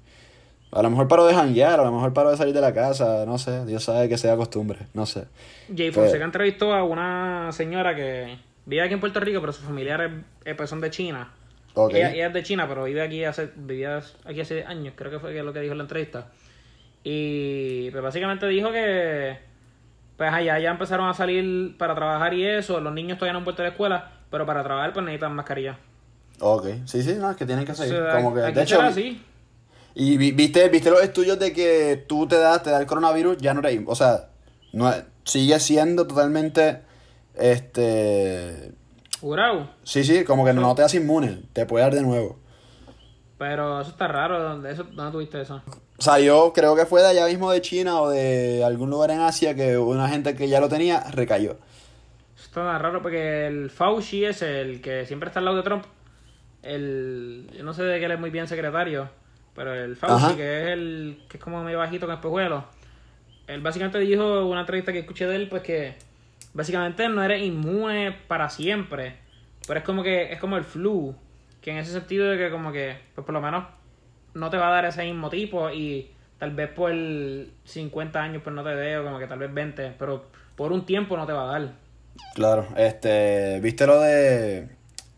S2: A lo mejor paro de janguear, a lo mejor paro de salir de la casa, no sé, Dios sabe que sea costumbre, no sé.
S3: Jay Fonseca entrevistó a una señora que vive aquí en Puerto Rico, pero sus familiares pues, son de China. Ella, ella, es de China, pero vive aquí hace, vivía aquí hace años, creo que fue lo que dijo en la entrevista. Y pues básicamente dijo que pues allá ya empezaron a salir para trabajar y eso. Los niños todavía no han vuelto a la escuela, pero para trabajar pues necesitan mascarilla.
S2: Ok, sí, sí, no, es que tienen que seguir. como que, de hecho, y viste, viste los estudios de que tú te das, te da el coronavirus, ya no eres, o sea, no sigue siendo totalmente, este...
S3: ¿Curado?
S2: Sí, sí, como que no te das inmune, te puede dar de nuevo.
S3: Pero eso está raro, ¿dónde, eso, ¿dónde tuviste eso?
S2: Salió, creo que fue de allá mismo de China o de algún lugar en Asia que una gente que ya lo tenía recayó.
S3: está tan raro porque el Fauci es el que siempre está al lado de Trump. El, yo no sé de qué él es muy bien secretario, pero el Fauci,
S2: Ajá.
S3: que es el que es como medio bajito con espejuelos, él básicamente dijo una entrevista que escuché de él, pues que básicamente no eres inmune para siempre, pero es como que es como el flu, que en ese sentido de que como que, pues por lo menos no te va a dar ese mismo tipo y tal vez por 50 años pues no te dé o como que tal vez 20, pero por un tiempo no te va a dar.
S2: Claro, este, ¿viste lo de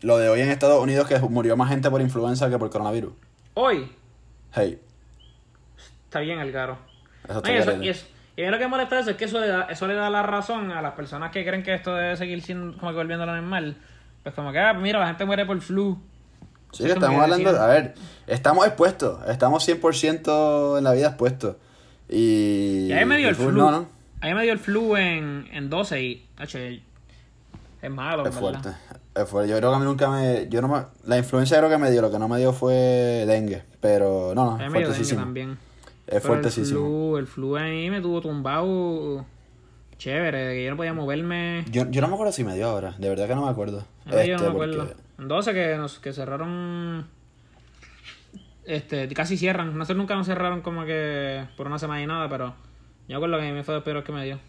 S2: lo de hoy en Estados Unidos que murió más gente por influenza que por coronavirus?
S3: Hoy
S2: Hey,
S3: está bien el caro.
S2: eso está
S3: y, eso, y, y lo que me molesta de eso es que eso le, da, eso le da la razón a las personas que creen que esto debe seguir siendo como que volviendo a lo normal. Pues como que, ah, mira, la gente muere por flu.
S2: Sí, estamos hablando, a ver, estamos expuestos, estamos 100% en la vida expuestos. Y...
S3: Y a mí me dio el flu.
S2: No, no,
S3: A mí me dio el flu en, en 12 y, es malo,
S2: es fuerte, es fuerte. Yo creo que a mí nunca me, yo no me, la influencia creo que me dio, lo que no me dio fue dengue, pero no, no, es fuertesísimo.
S3: también.
S2: Es
S3: Pero
S2: fuertesísimo.
S3: El flu, el flu a mí me tuvo tumbado chévere, que yo no podía moverme.
S2: Yo, yo no me acuerdo si me dio ahora, de verdad que no me acuerdo.
S3: A mí yo no me
S2: Este,
S3: acuerdo.
S2: porque-
S3: En 12 que, nos, que cerraron. Este, casi cierran. No sé, nunca nos cerraron como que por una semana y nada, pero yo me acuerdo que a mí me fue de los peores que me dio.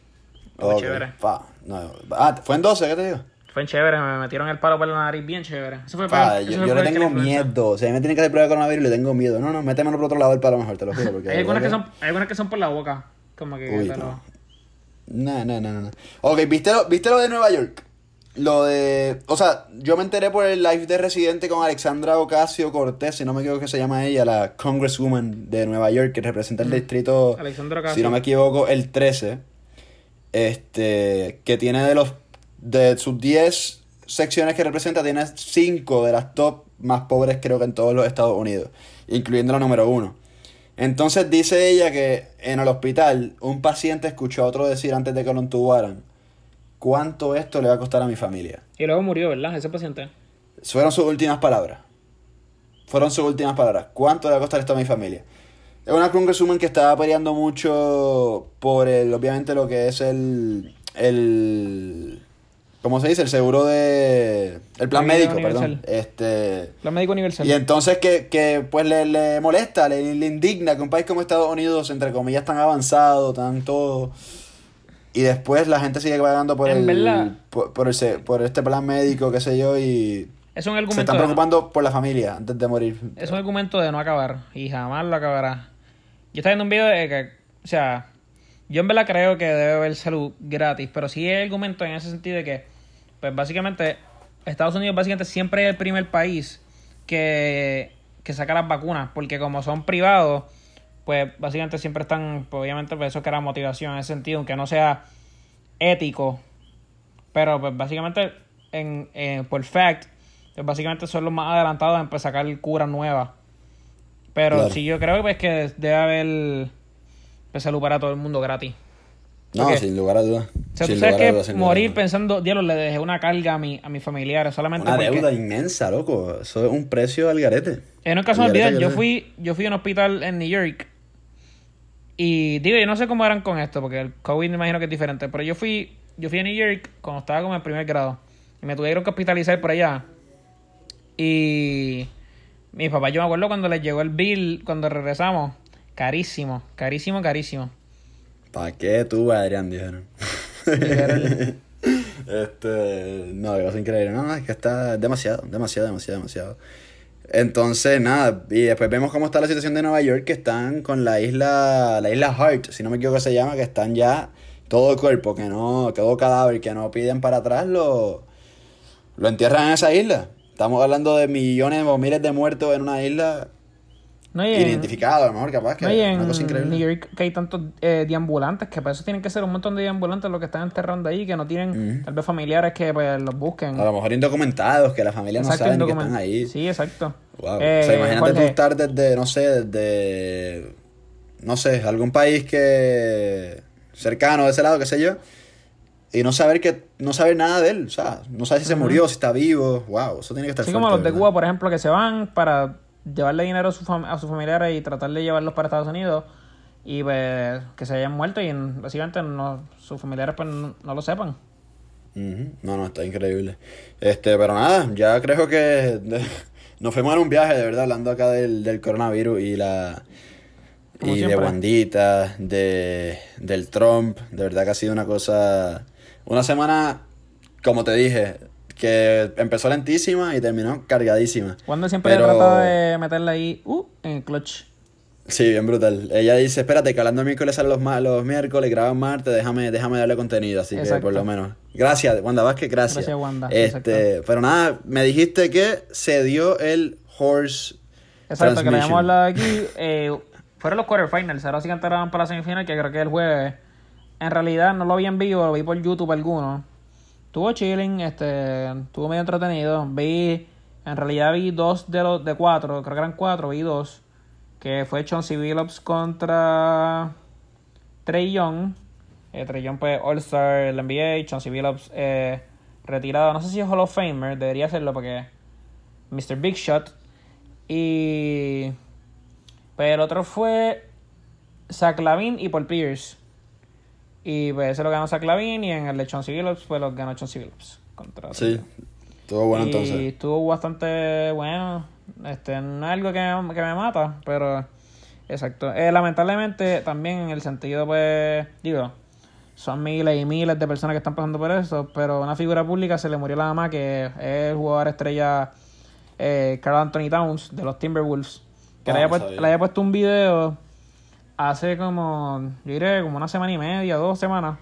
S3: Fue
S2: Ok,
S3: chévere.
S2: pa, no, ah, fue en 12, ¿qué te digo?
S3: Fue chévere, me metieron el palo por la nariz bien chévere. Eso fue
S2: Pa,
S3: peor- eso
S2: yo,
S3: fue
S2: yo le tengo miedo. O sea, a mí me tienen que hacer prueba de coronavirus y le tengo miedo. No, no, métemelo por otro lado el palo mejor, te lo juro. Porque
S3: Hay algunas, que son, hay algunas que son por la boca. Como que
S2: Uy, no. No, no, no, no. Ok, ¿viste lo, ¿viste lo de Nueva York? Lo de... O sea, yo me enteré por el live de Residente con Alexandra Ocasio Cortés, si no me equivoco que se llama ella, la Congresswoman de Nueva York, que representa el distrito,
S3: Alexandra Ocasio.
S2: si no me equivoco, el 13. Este, que tiene de los... De sus 10 secciones que representa, tiene 5 de las top más pobres creo que en todos los Estados Unidos, incluyendo la número 1. Entonces dice ella que en el hospital un paciente escuchó a otro decir antes de que lo entubaran, ¿cuánto esto le va a costar a mi familia?
S3: Y luego murió, ¿verdad? Ese paciente.
S2: Fueron sus últimas palabras. Fueron sus últimas palabras. ¿Cuánto le va a costar esto a mi familia? Es una congresswoman que estaba peleando mucho por el, obviamente lo que es el, el, ¿cómo se dice? El seguro de, el plan
S3: La
S2: médico, perdón. Este,
S3: La médico universal.
S2: y entonces que, que pues le, le molesta, le, le indigna que un país como Estados Unidos, entre comillas, tan avanzado, tan todo, y después la gente sigue pagando por
S3: En
S2: el,
S3: verdad.
S2: por, por, ese- por este plan médico, qué sé yo, y
S3: Es un
S2: se
S3: argumento.
S2: están
S3: de-
S2: preocupando por la familia antes de morir.
S3: Es un argumento de no acabar y jamás lo acabará. Yo estaba viendo un video de que, o sea, yo en verdad creo que debe haber salud gratis, pero sí hay argumento en ese sentido de que, pues básicamente, Estados Unidos básicamente siempre es el primer país que, que saca las vacunas, porque como son privados, pues básicamente siempre están, pues, obviamente, pues eso crea motivación en ese sentido, aunque no sea ético, pero pues básicamente, en, en- por fact, pues básicamente son los más adelantados en pues, sacar curas nuevas. Pero
S2: Claro.
S3: sí, yo creo pues, que debe haber pues, salud para todo el mundo gratis.
S2: No, sin lugar a dudas.
S3: O sea,
S2: Sin
S3: tú sabes que morir pensando, diablo, le dejé una carga a, mi, a mis familiares solamente
S2: Una
S3: porque...
S2: deuda inmensa, loco. Eso es un precio al garete.
S3: En un caso me olvidé,
S2: garete
S3: yo fui, yo fui a un hospital en New York y digo, yo no sé cómo eran con esto, porque el COVID me imagino que es diferente, pero yo fui, yo fui a New York cuando estaba como en primer grado y me tuvieron que hospitalizar por allá. Y mi papá, yo me acuerdo cuando les llegó el bill, cuando regresamos, carísimo, carísimo, carísimo.
S2: ¿Para qué tú, Adrián? Dijeron. Este, no, que cosa increíble. No, es que está demasiado, demasiado, demasiado, demasiado. Entonces, nada, y después vemos cómo está la situación de Nueva York, que están con la isla, la isla Hart, si no me equivoco que se llama, que están ya todo el cuerpo, que no, todo cadáver que no piden para atrás, lo, lo entierran en esa isla. Estamos hablando de millones o miles de muertos en una isla
S3: No, en-
S2: identificada, a lo mejor capaz que
S3: No, y
S2: una
S3: en
S2: cosa increíble.
S3: New York que hay tantos eh, deambulantes que para eso tienen que ser un montón de deambulantes los que están enterrando ahí que no tienen tal vez familiares que pues, los busquen.
S2: A lo mejor indocumentados, que la familia no
S3: Exacto,
S2: sabe ni que están ahí.
S3: Sí, exacto.
S2: Wow.
S3: Eh,
S2: o sea, imagínate tú
S3: Jorge,
S2: estar desde, no sé, desde, no sé, algún país que cercano de ese lado, qué sé yo, y no saber que, no saber nada de él, o sea, no sabes si se murió, si está vivo, wow, eso tiene que estar
S3: Así
S2: fuerte,
S3: como los de
S2: ¿verdad?
S3: Cuba, por ejemplo, que se van para llevarle dinero a, su a sus familiares y tratar de llevarlos para Estados Unidos y pues que se hayan muerto y en- básicamente no, sus familiares pues no, no lo sepan.
S2: Ujú. No, no, está increíble. Este, pero nada, ya creo que nos fuimos en un viaje, de verdad, hablando acá del, del coronavirus y la
S3: Como
S2: y de. Wandita, de del Trump, de verdad que ha sido una cosa, una semana, como te dije, que empezó lentísima y terminó cargadísima.
S3: Cuando siempre
S2: Pero-
S3: trata de meterle ahí, uh, en el clutch.
S2: Sí, bien brutal. Ella dice, espérate, que hablando el miércoles sale los, los miércoles, graban martes, déjame, déjame darle contenido, así que por lo menos. Gracias, Wanda Vázquez, gracias.
S3: Gracias, Wanda,
S2: Este, pero nada, me dijiste que se dio el horse
S3: Exacto, que le habíamos hablado aquí. Eh, fueron los quarterfinals, ahora sí que entraron para la semifinal, que creo que el jueves. En realidad no lo vi en vivo, lo vi por YouTube alguno. Estuvo chilling, este, estuvo medio entretenido. Vi, en realidad vi dos de los de cuatro, creo que eran cuatro, vi dos. Que fue Chauncey Billups contra Trey Young. Eh, Trey Young pues All-Star del NBA, Chauncey Billups eh, retirado. No sé si es Hall of Famer, debería serlo porque Mr. Big Shot. Y. Pues el otro fue Zach Lavin y Paul Pierce. Y pues ese lo ganó Zach Lavin y en el de Chauncey Billups pues lo ganó Chauncey Billups. Contra
S2: Sí, estuvo bueno
S3: y
S2: entonces.
S3: estuvo bastante bueno. Este, no es algo que me, que me mata, pero exacto. Eh, lamentablemente también en el sentido pues, digo, son miles y miles de personas que están pasando por eso, pero una figura pública se le murió la mamá que es el jugador estrella eh, Carl Anthony Towns de los Timberwolves. Que
S2: Ah,
S3: le, había
S2: no
S3: puest-
S2: sabía.
S3: le había puesto un video hace como, yo diré como una semana y media, dos semanas,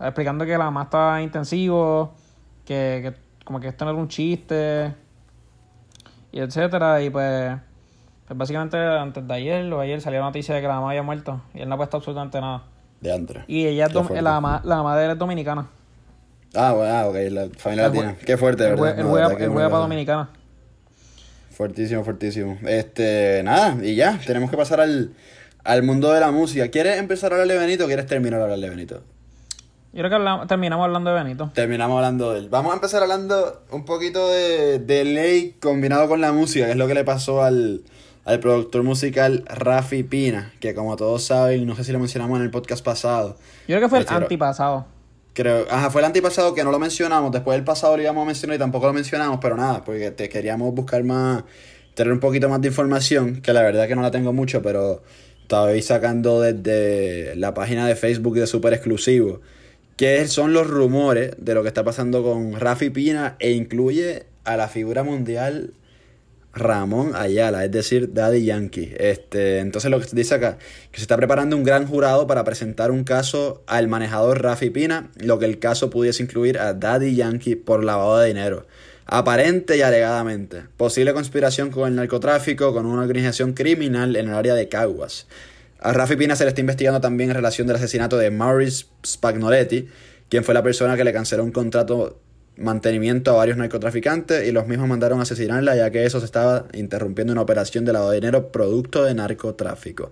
S3: explicando que la mamá estaba intensivo, que, que como que esto no era un chiste, y etcétera, y pues, pues básicamente antes de ayer o ayer salió la noticia de que la mamá había muerto, y él no ha puesto absolutamente nada.
S2: De antes.
S3: Y ella es la, mamá, la mamá de él es dominicana.
S2: Ah, bueno, ah, ok, la familia latina. Qué fuerte,
S3: Él
S2: ¿verdad? No,
S3: juega, juega para. Dominicana.
S2: Fuertísimo, fuertísimo. Este, nada, y ya, tenemos que pasar al, al mundo de la música. ¿Quieres empezar a hablar de Benito o quieres terminar a hablar de Benito?
S3: Yo creo que habla- terminamos hablando de Benito.
S2: Terminamos hablando de él. Vamos a empezar hablando un poquito de, de ley combinado con la música, que es lo que le pasó al, al productor musical Rafi Pina, que como todos saben, no sé si lo mencionamos en el podcast pasado.
S3: Yo creo que fue el
S2: Prefiero-
S3: antipasado.
S2: Creo, ajá, fue el antipasado que no lo mencionamos, después del pasado lo íbamos a mencionar y tampoco lo mencionamos, pero nada, porque te queríamos buscar más, tener un poquito más de información, que la verdad que no la tengo mucho, pero estaba sacando desde la página de Facebook de Super Exclusivo, que son los rumores de lo que está pasando con Rafi Pina e incluye a la figura mundial Ramón Ayala, es decir, Daddy Yankee. Este, entonces lo que dice acá, que se está preparando un gran jurado para presentar un caso al manejador Rafi Pina, lo que el caso pudiese incluir a Daddy Yankee por lavado de dinero. Aparente y alegadamente. Posible conspiración con el narcotráfico, con una organización criminal en el área de Caguas. A Rafi Pina se le está investigando también en relación del asesinato de Maurice Spagnoletti, quien fue la persona que le canceló un contrato mantenimiento a varios narcotraficantes y los mismos mandaron a asesinarla ya que eso se estaba interrumpiendo una operación de lavado de dinero producto de narcotráfico.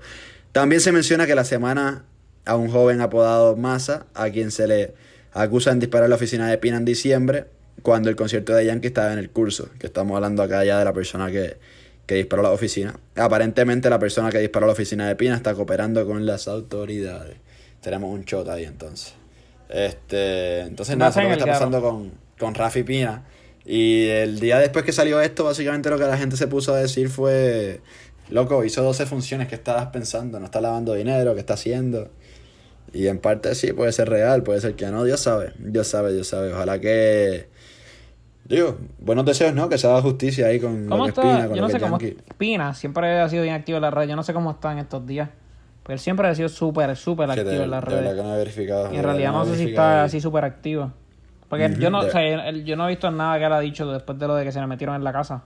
S2: También se menciona que la semana a un joven apodado Massa, a quien se le acusa en disparar a la oficina de Pina en diciembre, cuando el concierto de Yankee estaba en el curso, que estamos hablando acá ya de la persona que, que disparó la oficina. Aparentemente la persona que disparó la oficina de Pina está cooperando con las autoridades. Tenemos un shot ahí entonces. Este, entonces nada, eso es lo que está pasando con, con Rafi Pina. Y el día después que salió esto, básicamente lo que la gente se puso a decir fue, loco, hizo 12 funciones, ¿qué estabas pensando? ¿No está lavando dinero? ¿Qué está haciendo? Y en parte sí, puede ser real, puede ser que no, Dios sabe, Dios sabe, Dios sabe. Ojalá que... Digo, buenos deseos, ¿no? Que se haga justicia ahí con lo
S3: ¿Cómo
S2: que es
S3: está?
S2: Pina, con
S3: Yo
S2: lo
S3: no
S2: que
S3: sé cómo.
S2: Yankee.
S3: Pina siempre ha sido bien activo en las redes. Yo no sé cómo está en estos días. Porque él siempre ha sido súper, súper
S2: Que de-
S3: activo en las
S2: de verdad
S3: redes.
S2: que no he verificado.
S3: Y en realidad
S2: que
S3: no sé si está
S2: ahí.
S3: así súper activo. Porque yo no,
S2: de-
S3: o sea, él- yo no he visto nada que él ha dicho después de lo de que se le metieron en la casa.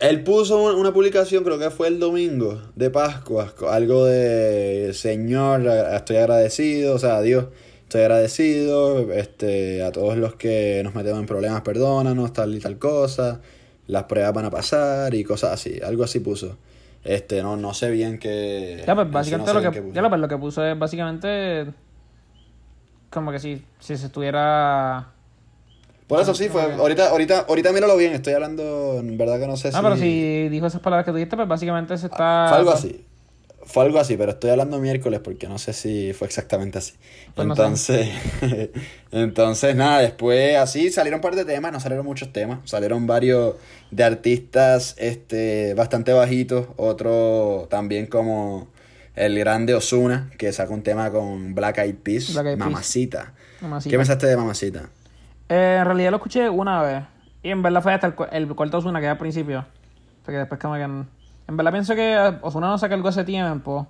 S2: Él puso un- una publicación, creo que fue el domingo de Pascua, algo de Señor, estoy agradecido, o sea, Dios, estoy agradecido, este, a todos los que nos metemos en problemas, perdónanos, tal y tal cosa, las pruebas van a pasar y cosas así, algo así puso. Este, no, no sé bien qué.
S3: Ya, pues básicamente
S2: no sé
S3: lo que, ya, pues, lo que puso es básicamente como que si, si se estuviera...
S2: Por eso sí, fue, ahorita, ahorita, ahorita míralo bien, estoy hablando, en verdad que no sé si.
S3: Ah, pero si dijo esas palabras que tú dijiste, pues básicamente se está...
S2: Fue algo así. Fue algo así, pero estoy hablando miércoles porque no sé si fue exactamente así.
S3: Pues no sé.
S2: entonces, entonces nada, después así salieron un par de temas, no salieron muchos temas, salieron varios de artistas este bastante bajitos, otro también como el grande Osuna, que sacó un tema con Black Eyed Peas,
S3: Black Eyed Peas.
S2: Mamacita.
S3: Mamacita.
S2: ¿Qué pensaste de Mamacita?
S3: Eh, en realidad lo escuché una vez. Y en verdad fue hasta el, el cuarto Osuna que era al principio. Porque después como que... En, verdad pienso que Osuna no saca algo hace tiempo.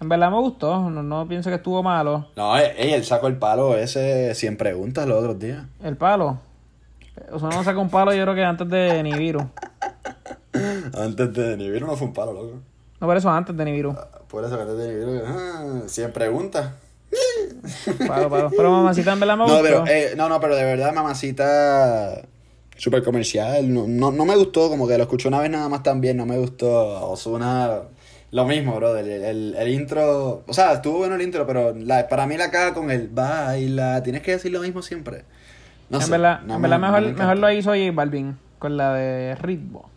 S3: En verdad me gustó. No, no pienso que estuvo malo.
S2: No, ey, él sacó el palo ese 100 preguntas los otros días.
S3: El palo. Osuna no saca un palo yo creo que antes de Nibiru.
S2: Antes de Nibiru no fue un palo, loco.
S3: No, por eso antes de Nibiru.
S2: Por eso antes de Nibiru, ah, 100 preguntas.
S3: Palo, palo. Pero mamacita en verdad me
S2: No,
S3: gustó.
S2: pero, eh, no, no, pero de verdad, mamacita, súper comercial. No, no, no me gustó, como que lo escuché una vez nada más también, no me gustó. Osuna, lo mismo, bro. El, el, el intro, o sea, estuvo bueno el intro, pero la, para mí la caga con el baila. Tienes que decir lo mismo siempre. No
S3: en
S2: sé,
S3: verdad,
S2: no
S3: en
S2: me-
S3: verdad mejor,
S2: me
S3: mejor lo hizo J Balvin con la de Ritmo.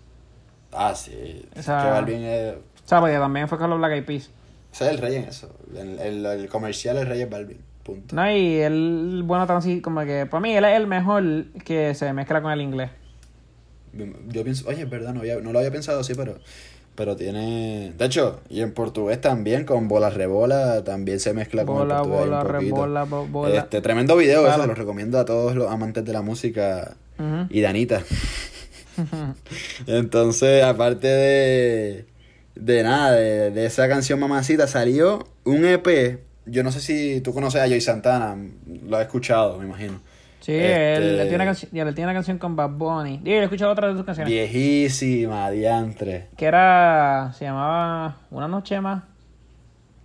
S2: Ah, sí.
S3: Esa-
S2: Que Balvin es,
S3: O sea, porque también fue con los Black Eyed Peas.
S2: ese es el rey en eso. El, el, el comercial el rey es Balvin.
S3: No, y él, bueno, transi como que para mí él es el mejor que se mezcla con el inglés.
S2: Yo pienso, oye, es verdad, no, había- no lo había pensado así, pero, pero tiene. De hecho, y en portugués también, con bola rebola, también se mezcla con el portugués
S3: bola,
S2: un poquito.
S3: rebola, bo- bola.
S2: Este, tremendo video, eso, lo recomiendo a todos los amantes de la música y de Anita. Entonces, aparte de, de nada, de, de esa canción Mamacita, salió un EP. Yo no sé si tú conoces a Joy Santana, lo has escuchado, me imagino.
S3: Sí,
S2: Este-
S3: él, él tiene una él tiene una canción con Bad Bunny. Digo, yo he escuchado otra de sus canciones.
S2: Viejísima, diantre.
S3: Que era, se llamaba Una Noche Más.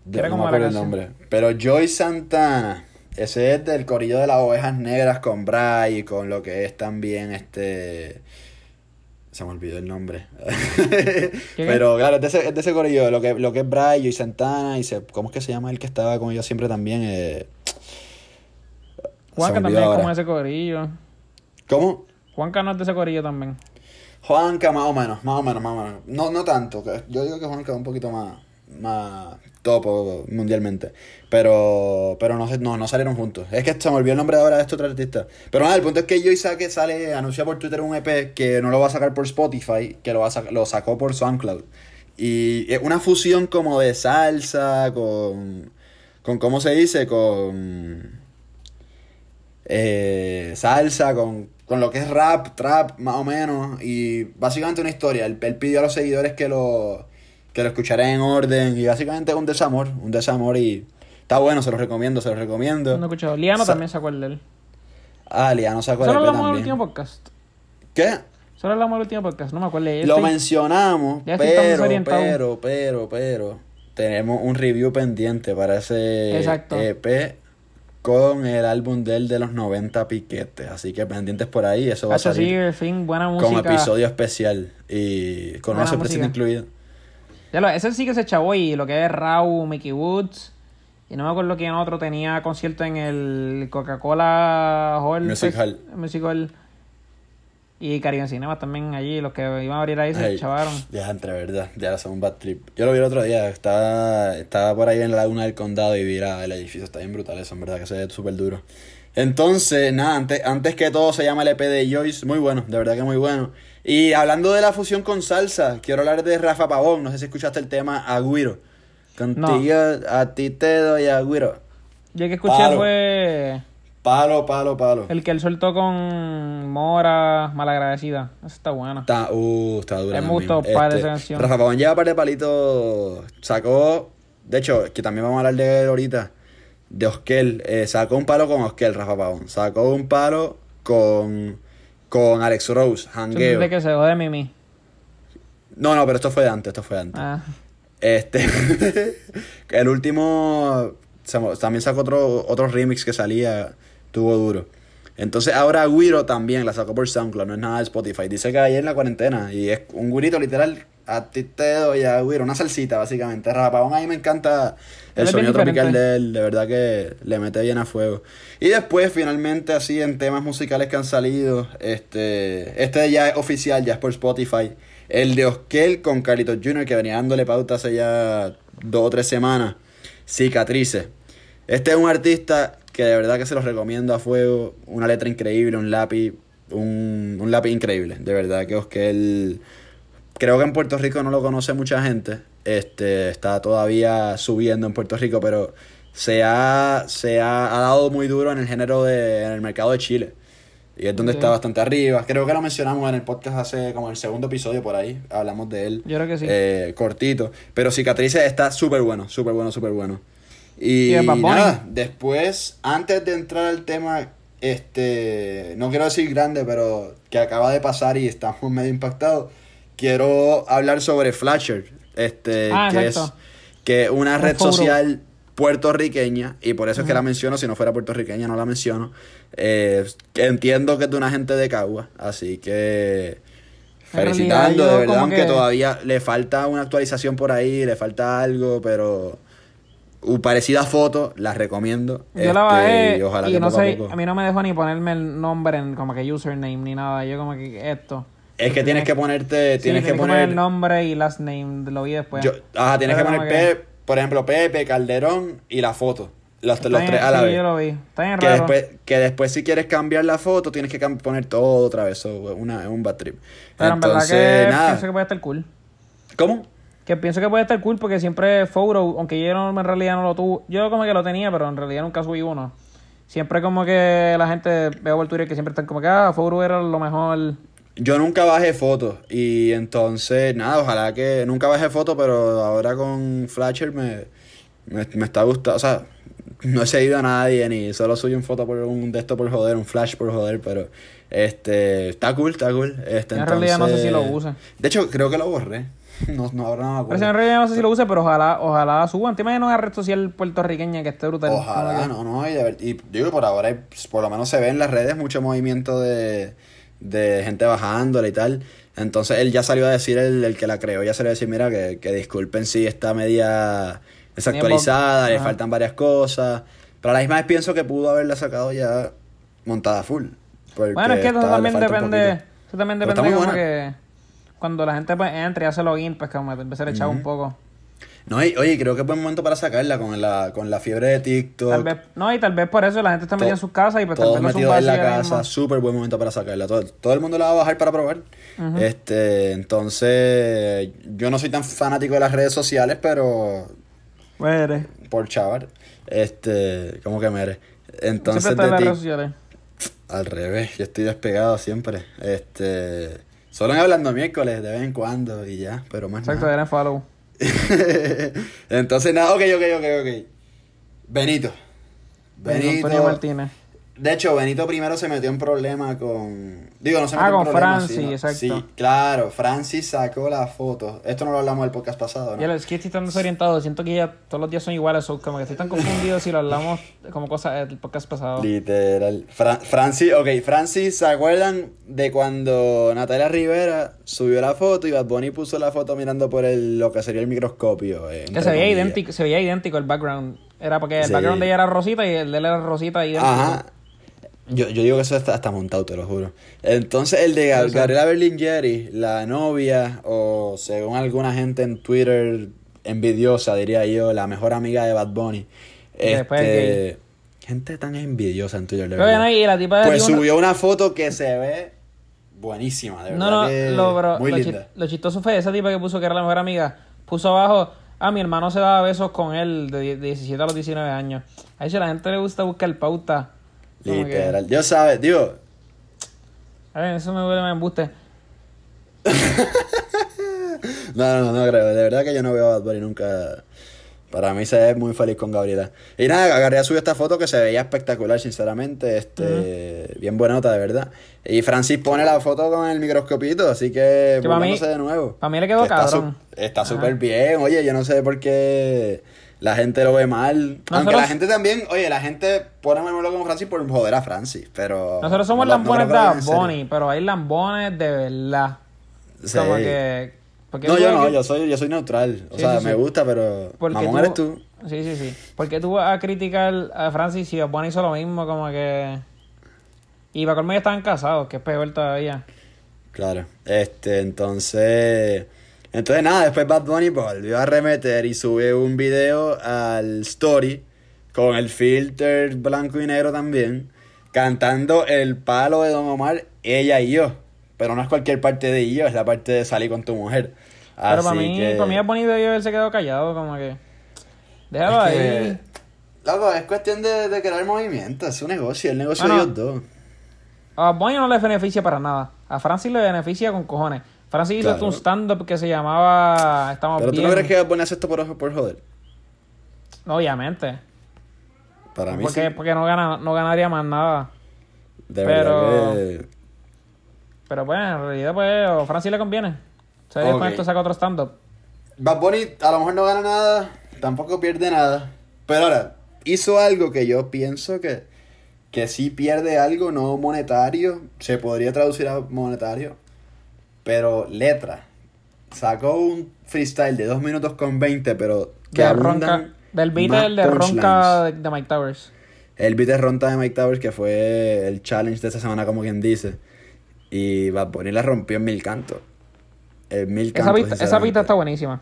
S2: De-
S3: Era
S2: no
S3: como
S2: me acuerdo el nombre. Pero Joy Santana, ese es del corillo de las ovejas negras con Bray y con lo que es también este. Se me olvidó el nombre. Pero claro, es de ese, es de ese corillo, lo que, lo que es Bray, Joy Santana y se, ¿cómo es que se llama el que estaba con ellos siempre también? Eh,
S3: Juanca también es como ese corillo.
S2: ¿Cómo?
S3: Juanca no es de ese corillo también.
S2: Juanca, más o menos, más o menos, más o menos. No, no tanto. Yo digo que Juanca es un poquito más, más topo mundialmente. Pero, pero no, no, no salieron juntos. Es que se me olvidó el nombre ahora de este otro artista. Pero nada, el punto es que Joy saque sale, anuncia por Twitter un EP que no lo va a sacar por Spotify, que lo, va a lo sacó por SoundCloud. Y es una fusión como de salsa con, con ¿cómo se dice? Con eh, salsa, con, con lo que es rap, trap, más o menos. Y básicamente una historia. Él pidió a los seguidores que lo, que lo escucharan en orden. Y básicamente es un desamor, un desamor. Y está bueno, se los recomiendo, se los recomiendo.
S3: No he escuchado. Liano
S2: Sa-
S3: también sacó el de él.
S2: Ah, Liano sacó el
S3: Solo
S2: EP
S3: hablamos del último podcast.
S2: ¿Qué?
S3: Solo hablamos del último podcast. No me acuerdo. Ya
S2: Lo
S3: estoy-
S2: mencionamos,
S3: ya
S2: pero, pero, pero, pero, tenemos un review pendiente para ese
S3: Exacto.
S2: EP con el álbum del de los 90 piquetes. Así que pendientes por ahí, eso va a
S3: sí,
S2: salir
S3: el fin, buena música.
S2: como episodio especial y con una
S3: Buena
S2: sorpresita
S3: música.
S2: incluida.
S3: Ya lo- ese sí que se chavó y lo que es Raw, Mickey Woods. Y no me acuerdo quién otro tenía concierto en el Coca-Cola Hall.
S2: Music
S3: Fest-
S2: Hall.
S3: Music Hall. Y Caribbean Cinemas también allí. Los que iban a abrir ahí se
S2: Ay,
S3: chavaron.
S2: Ya, entre verdad, ya son un bad trip. Yo lo vi el otro día, estaba, estaba por ahí en la laguna del condado y vi la- el edificio, está bien brutal eso, en verdad, que se ve súper duro. Entonces, nada, antes, antes que todo se llama el EP de Joyce, muy bueno, de verdad que muy bueno. Y hablando de la fusión con salsa, quiero hablar de Rafa Pavón, no sé si escuchaste el tema Agüiro. Contigo a ti te doy Agüiro.
S3: Yo que escuché
S2: Palo.
S3: fue
S2: Palo, palo, palo.
S3: el que él soltó con Mora, Malagradecida. Esa está buena.
S2: Está, uh, está dura.
S3: Me gustó par de esa canción.
S2: Rafa Pavón lleva par de palitos. Sacó. De hecho, que también vamos a hablar de él ahorita. De Oskel. eh, sacó un palo con Oskel, Rafa Pavón. Sacó un palo con. Con Alex Rose, Hangueo.
S3: Que se jode Mimi.
S2: No, no, pero esto fue antes, esto fue antes.
S3: Ah.
S2: Este. el último. También sacó otro, otro remix que salía. Tuvo duro. Entonces ahora Guiro también la sacó por SoundCloud, no es nada de Spotify. Dice que ahí en la cuarentena. Y es un guirito literal. A ti te doy a Guiro. Una salsita, básicamente. Rapagón a mí me encanta el sonido tropical de él. De verdad que le mete bien a fuego. Y después, finalmente, así en temas musicales que han salido. Este. Este ya es oficial, ya es por Spotify. El de Oskel con Carlitos Jr., que venía dándole pauta hace ya dos o tres semanas. Cicatrices. Este es un artista que de verdad que se los recomiendo a fuego. Una letra increíble, un lápiz, un, un lápiz increíble. De verdad que Oskel creo que en Puerto Rico no lo conoce mucha gente. Este, está todavía subiendo en Puerto Rico, pero se ha, se ha, ha dado muy duro en el género de, en el mercado de Chile. Y es donde está bastante arriba. Creo que lo mencionamos en el podcast hace como el segundo episodio por ahí. Hablamos de él.
S3: Yo creo que sí.
S2: Eh, cortito. Pero Cicatrices está súper bueno, súper bueno, súper bueno. Y,
S3: ¿Y
S2: nada, después, antes de entrar al tema, este, no quiero decir grande, pero que acaba de pasar y estamos medio impactados, quiero hablar sobre Flasher, este,
S3: Ah,
S2: que es que una
S3: Un
S2: red social puertorriqueña, y por eso es que la menciono, si no fuera puertorriqueña no la menciono, eh, entiendo que es de una gente de Cagua, así que felicitando, de verdad, aunque
S3: que-
S2: todavía le falta una actualización por ahí, le falta algo, pero parecida foto, la recomiendo.
S3: Yo la
S2: este,
S3: bajé
S2: y ojalá
S3: y
S2: que
S3: no
S2: a
S3: sé,
S2: poco-
S3: a mí no me dejó ni ponerme el nombre en como que username ni nada. Yo como que esto.
S2: Es que tienes que ponerte,
S3: Sí,
S2: tienes que
S3: poner
S2: poner,
S3: el nombre y last name, lo vi después.
S2: yo, ajá, tienes que poner
S3: como que-
S2: Pe- por ejemplo, Pepe, Calderón y la foto. Los, los tres a la
S3: sí,
S2: vez.
S3: yo lo vi. Está bien
S2: Que
S3: raro.
S2: después, que después si quieres cambiar la foto, tienes que poner todo otra vez. Es una, es un bad trip.
S3: Pero en verdad
S2: Entonces,
S3: que
S2: nada.
S3: pienso que puede estar cool.
S2: ¿Cómo?
S3: Que pienso que puede estar cool porque siempre Photo, aunque yo no, en realidad no lo tuve, yo como que lo tenía, pero en realidad nunca subí uno. Siempre como que la gente veo por Twitter que siempre están como que, ah, Photo era lo mejor.
S2: Yo nunca bajé fotos y entonces, nada, ojalá que nunca bajé fotos, pero ahora con Flasher me, me, me está gustando, o sea, no he seguido a nadie ni solo soy un foto por un de esto por joder, un flash por joder, pero este, está cool, está cool. Este,
S3: En realidad no sé si lo
S2: entonces-
S3: use.
S2: De hecho, creo que lo borré. No, no, ahora no me
S3: Pero
S2: acuerdo.
S3: si en realidad no sé si lo use, pero ojalá, ojalá suban. ¿Te imaginas una red social puertorriqueña que esté brutal?
S2: Ojalá, no, no, y, y digo, por ahora, por lo menos se ve en las redes mucho movimiento de, de gente bajándola y tal. Entonces él ya salió a decir, el, el que la creó, ya salió a decir, mira, que, que disculpen si está media desactualizada, le faltan varias cosas. Pero a la misma vez pienso que pudo haberla sacado ya montada full.
S3: Bueno, es que eso también depende. Eso también depende como que cuando la gente pues, entre y hace login, pues como que empezar a echar un poco.
S2: No, y, oye, creo que es buen momento para sacarla con la, con la fiebre de TikTok.
S3: Tal vez, no, y tal vez por eso la gente está metida en sus casas y pues tal
S2: Todos
S3: vez
S2: metidos en la casa, súper buen momento para sacarla. Todo, todo el mundo la va a bajar para probar. Este, entonces, yo no soy tan fanático de las redes sociales, pero
S3: Bueno,
S2: por chaval, este, como que mere. Entonces,
S3: siempre en
S2: de
S3: redes
S2: ti,
S3: sociales.
S2: al revés, yo estoy despegado siempre. Este, solo en hablando miércoles de vez en cuando y ya, pero más
S3: Exacto,
S2: nada.
S3: en follow.
S2: Entonces, nada, ok, ok, ok, ok. Benito.
S3: Benito Antonio Martínez.
S2: De hecho, Benito primero se metió en problema con. Digo, no se
S3: Ah,
S2: metió en
S3: con
S2: problema.
S3: Francis,
S2: sino-
S3: exacto.
S2: Sí, claro. Francis sacó la foto. Esto no lo hablamos del podcast pasado, ¿no?
S3: Ya, es que estoy tan desorientado. Siento que ya todos los días son iguales. son como que estoy tan confundido si lo hablamos como cosas del podcast pasado.
S2: Literal. Fra- Francis, ok, Francis, ¿se acuerdan de cuando Natalia Rivera subió la foto y Bad Bunny puso la foto mirando por el, lo que sería el microscopio? eh,
S3: Que se veía idéntico, se veía idéntico el background. Era porque el
S2: Sí.
S3: background de ella era rosita y el de él era rosita idéntico.
S2: Ajá. Yo, yo digo que eso está, está montado, te lo juro. Entonces, el de Gab-. Gabriela Berlingeri, la novia, o según alguna gente en Twitter, envidiosa, diría yo, la mejor amiga de Bad Bunny. Este, gente tan envidiosa en Twitter, de
S3: Creo que
S2: verdad.
S3: no, y la tipa de
S2: Pues
S3: una-
S2: subió una foto que se ve buenísima, de verdad.
S3: No, no,
S2: que
S3: lo,
S2: muy
S3: lo, chi-
S2: linda.
S3: lo chistoso fue esa tipa que puso que era la mejor amiga. Puso abajo, ah, mi hermano se daba besos con él de die- de 17 a los 19 años. A eso la gente le gusta buscar pauta. Como que-
S2: Literal. Dios sabe, digo,
S3: a ver, eso me huele me embuste.
S2: No, no, no creo. De verdad que yo no veo a Bad Bunny nunca. Para mí se ve muy feliz con Gabriela. Y nada, Gabriela subió esta foto que se veía espectacular, sinceramente. Este, bien buena nota, de verdad. Y Francis pone la foto con el microscopito, así que
S3: Que pa' mí-
S2: de nuevo.
S3: pa' mí le quedó
S2: Que
S3: cabrón.
S2: Está súper bien. Oye, yo no sé por qué la gente lo ve mal. Aunque la gente también, oye, la gente pone memorable con Francis por joder a Francis, pero...
S3: Nosotros somos
S2: no
S3: lambones de. Bunny, pero hay lambones de verdad.
S2: Sí.
S3: Como que...
S2: No,
S3: tú
S2: yo no,
S3: que-
S2: yo soy, yo soy neutral. O
S3: Sí,
S2: sea,
S3: sí,
S2: me gusta, pero mamón eres tú.
S3: Sí, sí, sí. Porque tú vas a criticar a Francis a Bunny hizo lo mismo, como que... Y para colmo ya estaban casados, que es peor todavía.
S2: Claro. Este, entonces. Entonces nada, después Bad Bunny volvió a remeter y sube un video al story con el filter blanco y negro también, cantando el palo de Don Omar, ella y yo. Pero no es cualquier parte de yo, es la parte de salir con tu mujer.
S3: Pero para
S2: Así
S3: mí,
S2: que-
S3: para mí es bonito yo haberse quedado callado, como que. Déjalo
S2: es que-
S3: ahí.
S2: Loco, es cuestión de, de crear movimiento, es un negocio, el negocio
S3: Bueno.
S2: de ellos dos.
S3: A Bonnie no le beneficia para nada. A Francis le beneficia con cojones. Francis hizo
S2: Claro.
S3: un stand-up que se llamaba Estamos
S2: Pero tú
S3: bien.
S2: no crees que Bad Bunny hace esto por, por joder.
S3: Obviamente.
S2: Para mí
S3: Porque,
S2: sí.
S3: porque no, gana, no ganaría más nada.
S2: De
S3: pero-
S2: verdad que...
S3: Pero pues, en realidad, pues, a Francis le conviene. O sea, después
S2: Ok.
S3: esto saca otro stand-up.
S2: Bad Bunny a lo mejor no gana nada, tampoco pierde nada. Pero ahora, hizo algo que yo pienso que, que sí pierde algo no monetario. Se podría traducir a monetario. Pero letra. Sacó un freestyle de 2 minutos con 20, pero que
S3: De ronca, del beat
S2: más
S3: el de. Ronca de, de Mike Towers.
S2: El beat de Ronca de Mike Towers, que fue el challenge de esta semana, como quien dice. Y Bad Bunny la rompió en mil cantos. En mil
S3: Esa
S2: cantos.
S3: pista, esa pista está buenísima.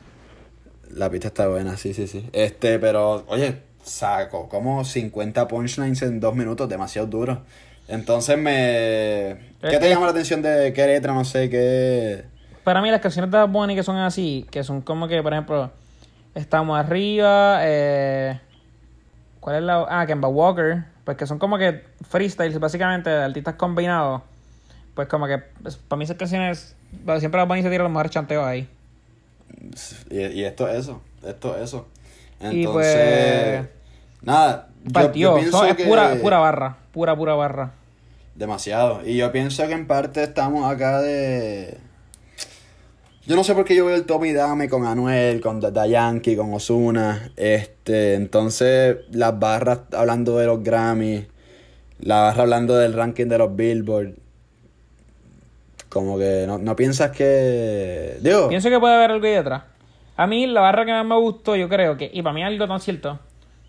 S2: La pista está buena, sí, sí, sí. Este, pero, oye, saco como 50 punchlines en dos minutos, demasiado duro. Entonces me... ¿Qué te
S3: Eh,
S2: llama la atención de qué letra? No sé, qué...
S3: Para mí las canciones de Bunny que son así, que son como que, por ejemplo, Estamos Arriba, eh, ¿cuál es la...? Ah, Kemba Walker, pues que son como que freestyles básicamente artistas combinados. Pues como que, pues, para mí esas canciones, siempre Bad Bunny se tira los mejores chanteos ahí.
S2: Y, y esto es eso, esto es eso. Entonces,
S3: Y pues-
S2: nada, yo,
S3: Partió,
S2: yo pienso
S3: son- es pura, pura barra, pura, pura barra.
S2: Demasiado. Y yo pienso que en parte estamos acá de... Yo no sé por qué yo veo el Tommy Dame con Anuel, con Da Yankee, con Osuna. Este, entonces, las barras hablando de los Grammys, la barra hablando del ranking de los Billboard. Como que no, no piensas que. Digo,
S3: Pienso que puede haber algo ahí detrás. A mí la barra que más me gustó, yo creo que, y para mí algo tan cierto,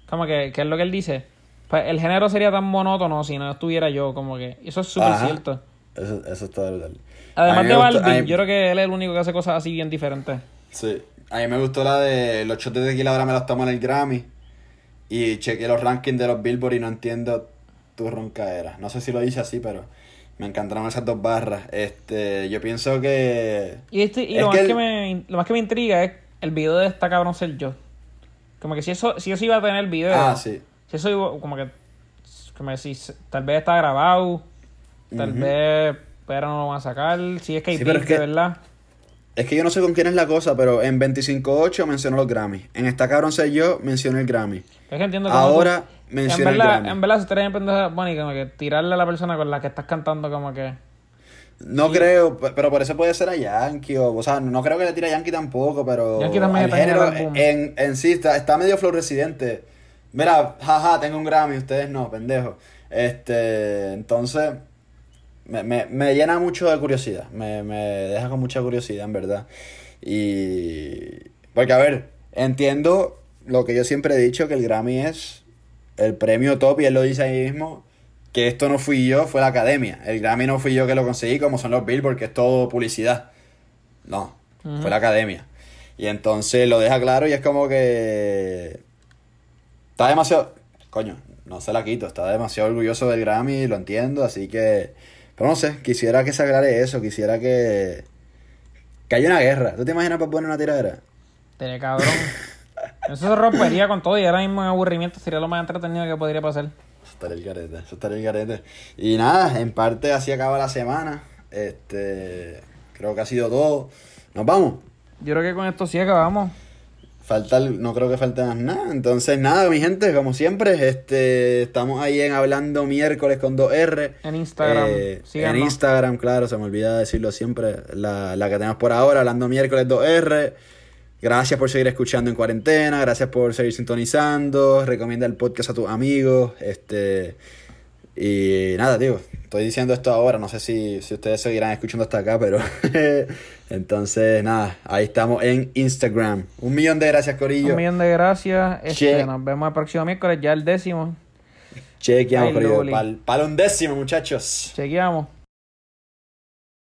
S3: como que, que es lo que él dice, pues el género sería tan monótono si no estuviera yo, como que, eso es súper cierto.
S2: eso, eso está brutal.
S3: Además de Balvin,
S2: mí-
S3: yo creo que él es el único que hace cosas así bien diferentes.
S2: Sí. A mí me gustó la de los shots de tequila ahora me los tomo en el Grammy. Y chequeé los rankings de los Billboard y no entiendo tu roncaera. No sé si lo dice así, pero me encantaron esas dos barras. Este, yo pienso que.
S3: Y, este, y
S2: Es
S3: lo,
S2: que
S3: más
S2: el-
S3: que me, lo más que me intriga es el video de esta cabrón ser yo. Como que si eso, si eso iba a tener video,
S2: Ah, sí.
S3: Si eso iba, como que, como que si s- tal vez está grabado, tal vez, pero no lo van a sacar, si es que hay
S2: Sí, es que-
S3: verdad.
S2: Es que yo no sé con quién es la cosa, pero en 25.8 mencionó los Grammy. En esta cabrón sé yo, mencioné el Grammy.
S3: Es que entiendo
S2: Ahora
S3: tú-
S2: menciona
S3: en
S2: el
S3: verdad,
S2: Grammy.
S3: en verdad, si en pendeja, bueno, y como que tirarle a la persona con la que estás cantando, como que.
S2: No creo, pe- pero por eso puede ser a Yankee. O, o sea, no creo que le tire a Yankee tampoco, pero.
S3: Yankee también
S2: el
S3: el
S2: género en, en sí está, está medio flow residente. Mira, jaja, tengo un Grammy, ustedes no, pendejo. Este, entonces. Me, me, me llena mucho de curiosidad. Me, me deja con mucha curiosidad, en verdad. Y. Porque, a ver, entiendo lo que yo siempre he dicho: que el Grammy es el premio top, y él lo dice ahí mismo. Que esto no fui yo, fue la academia. El Grammy no fui yo que lo conseguí, como son los Billboard, que es todo publicidad. No, fue la academia. Y entonces lo deja claro y es como que. Está demasiado. Coño, no se la quito. Está demasiado orgulloso del Grammy, lo entiendo, así que. Pero no sé, quisiera que se aclare eso, quisiera que. Que haya una guerra. ¿Tú te imaginas para poner una tiradera?
S3: Tere cabrón. Eso se rompería con todo y ahora mismo en aburrimiento sería lo más entretenido que podría pasar.
S2: Eso estaría el garete, eso estaría el garete. Y nada, en parte así acaba la semana. Este. Creo que ha sido todo. Nos vamos.
S3: Yo creo que con esto sí acabamos.
S2: Falta, no creo que falte más nada. Entonces, nada, mi gente, como siempre, este, estamos ahí en Hablando Miércoles con 2R.
S3: En Instagram,
S2: Eh, en. Instagram, claro, se me olvida decirlo siempre. La, la que tenemos por ahora, Hablando Miércoles 2R. Gracias por seguir escuchando en cuarentena, gracias por seguir sintonizando. Recomienda el podcast a tus amigos. Este. Y nada, tío, estoy diciendo esto ahora, no sé si, si ustedes seguirán escuchando hasta acá, pero entonces nada, ahí estamos en Instagram. Un millón de gracias, Corillo.
S3: Un millón de gracias. Este, nos vemos el próximo miércoles, ya el décimo.
S2: Chequeamos,
S3: Ay,
S2: Corillo. Para el undécimo, muchachos.
S3: Chequeamos.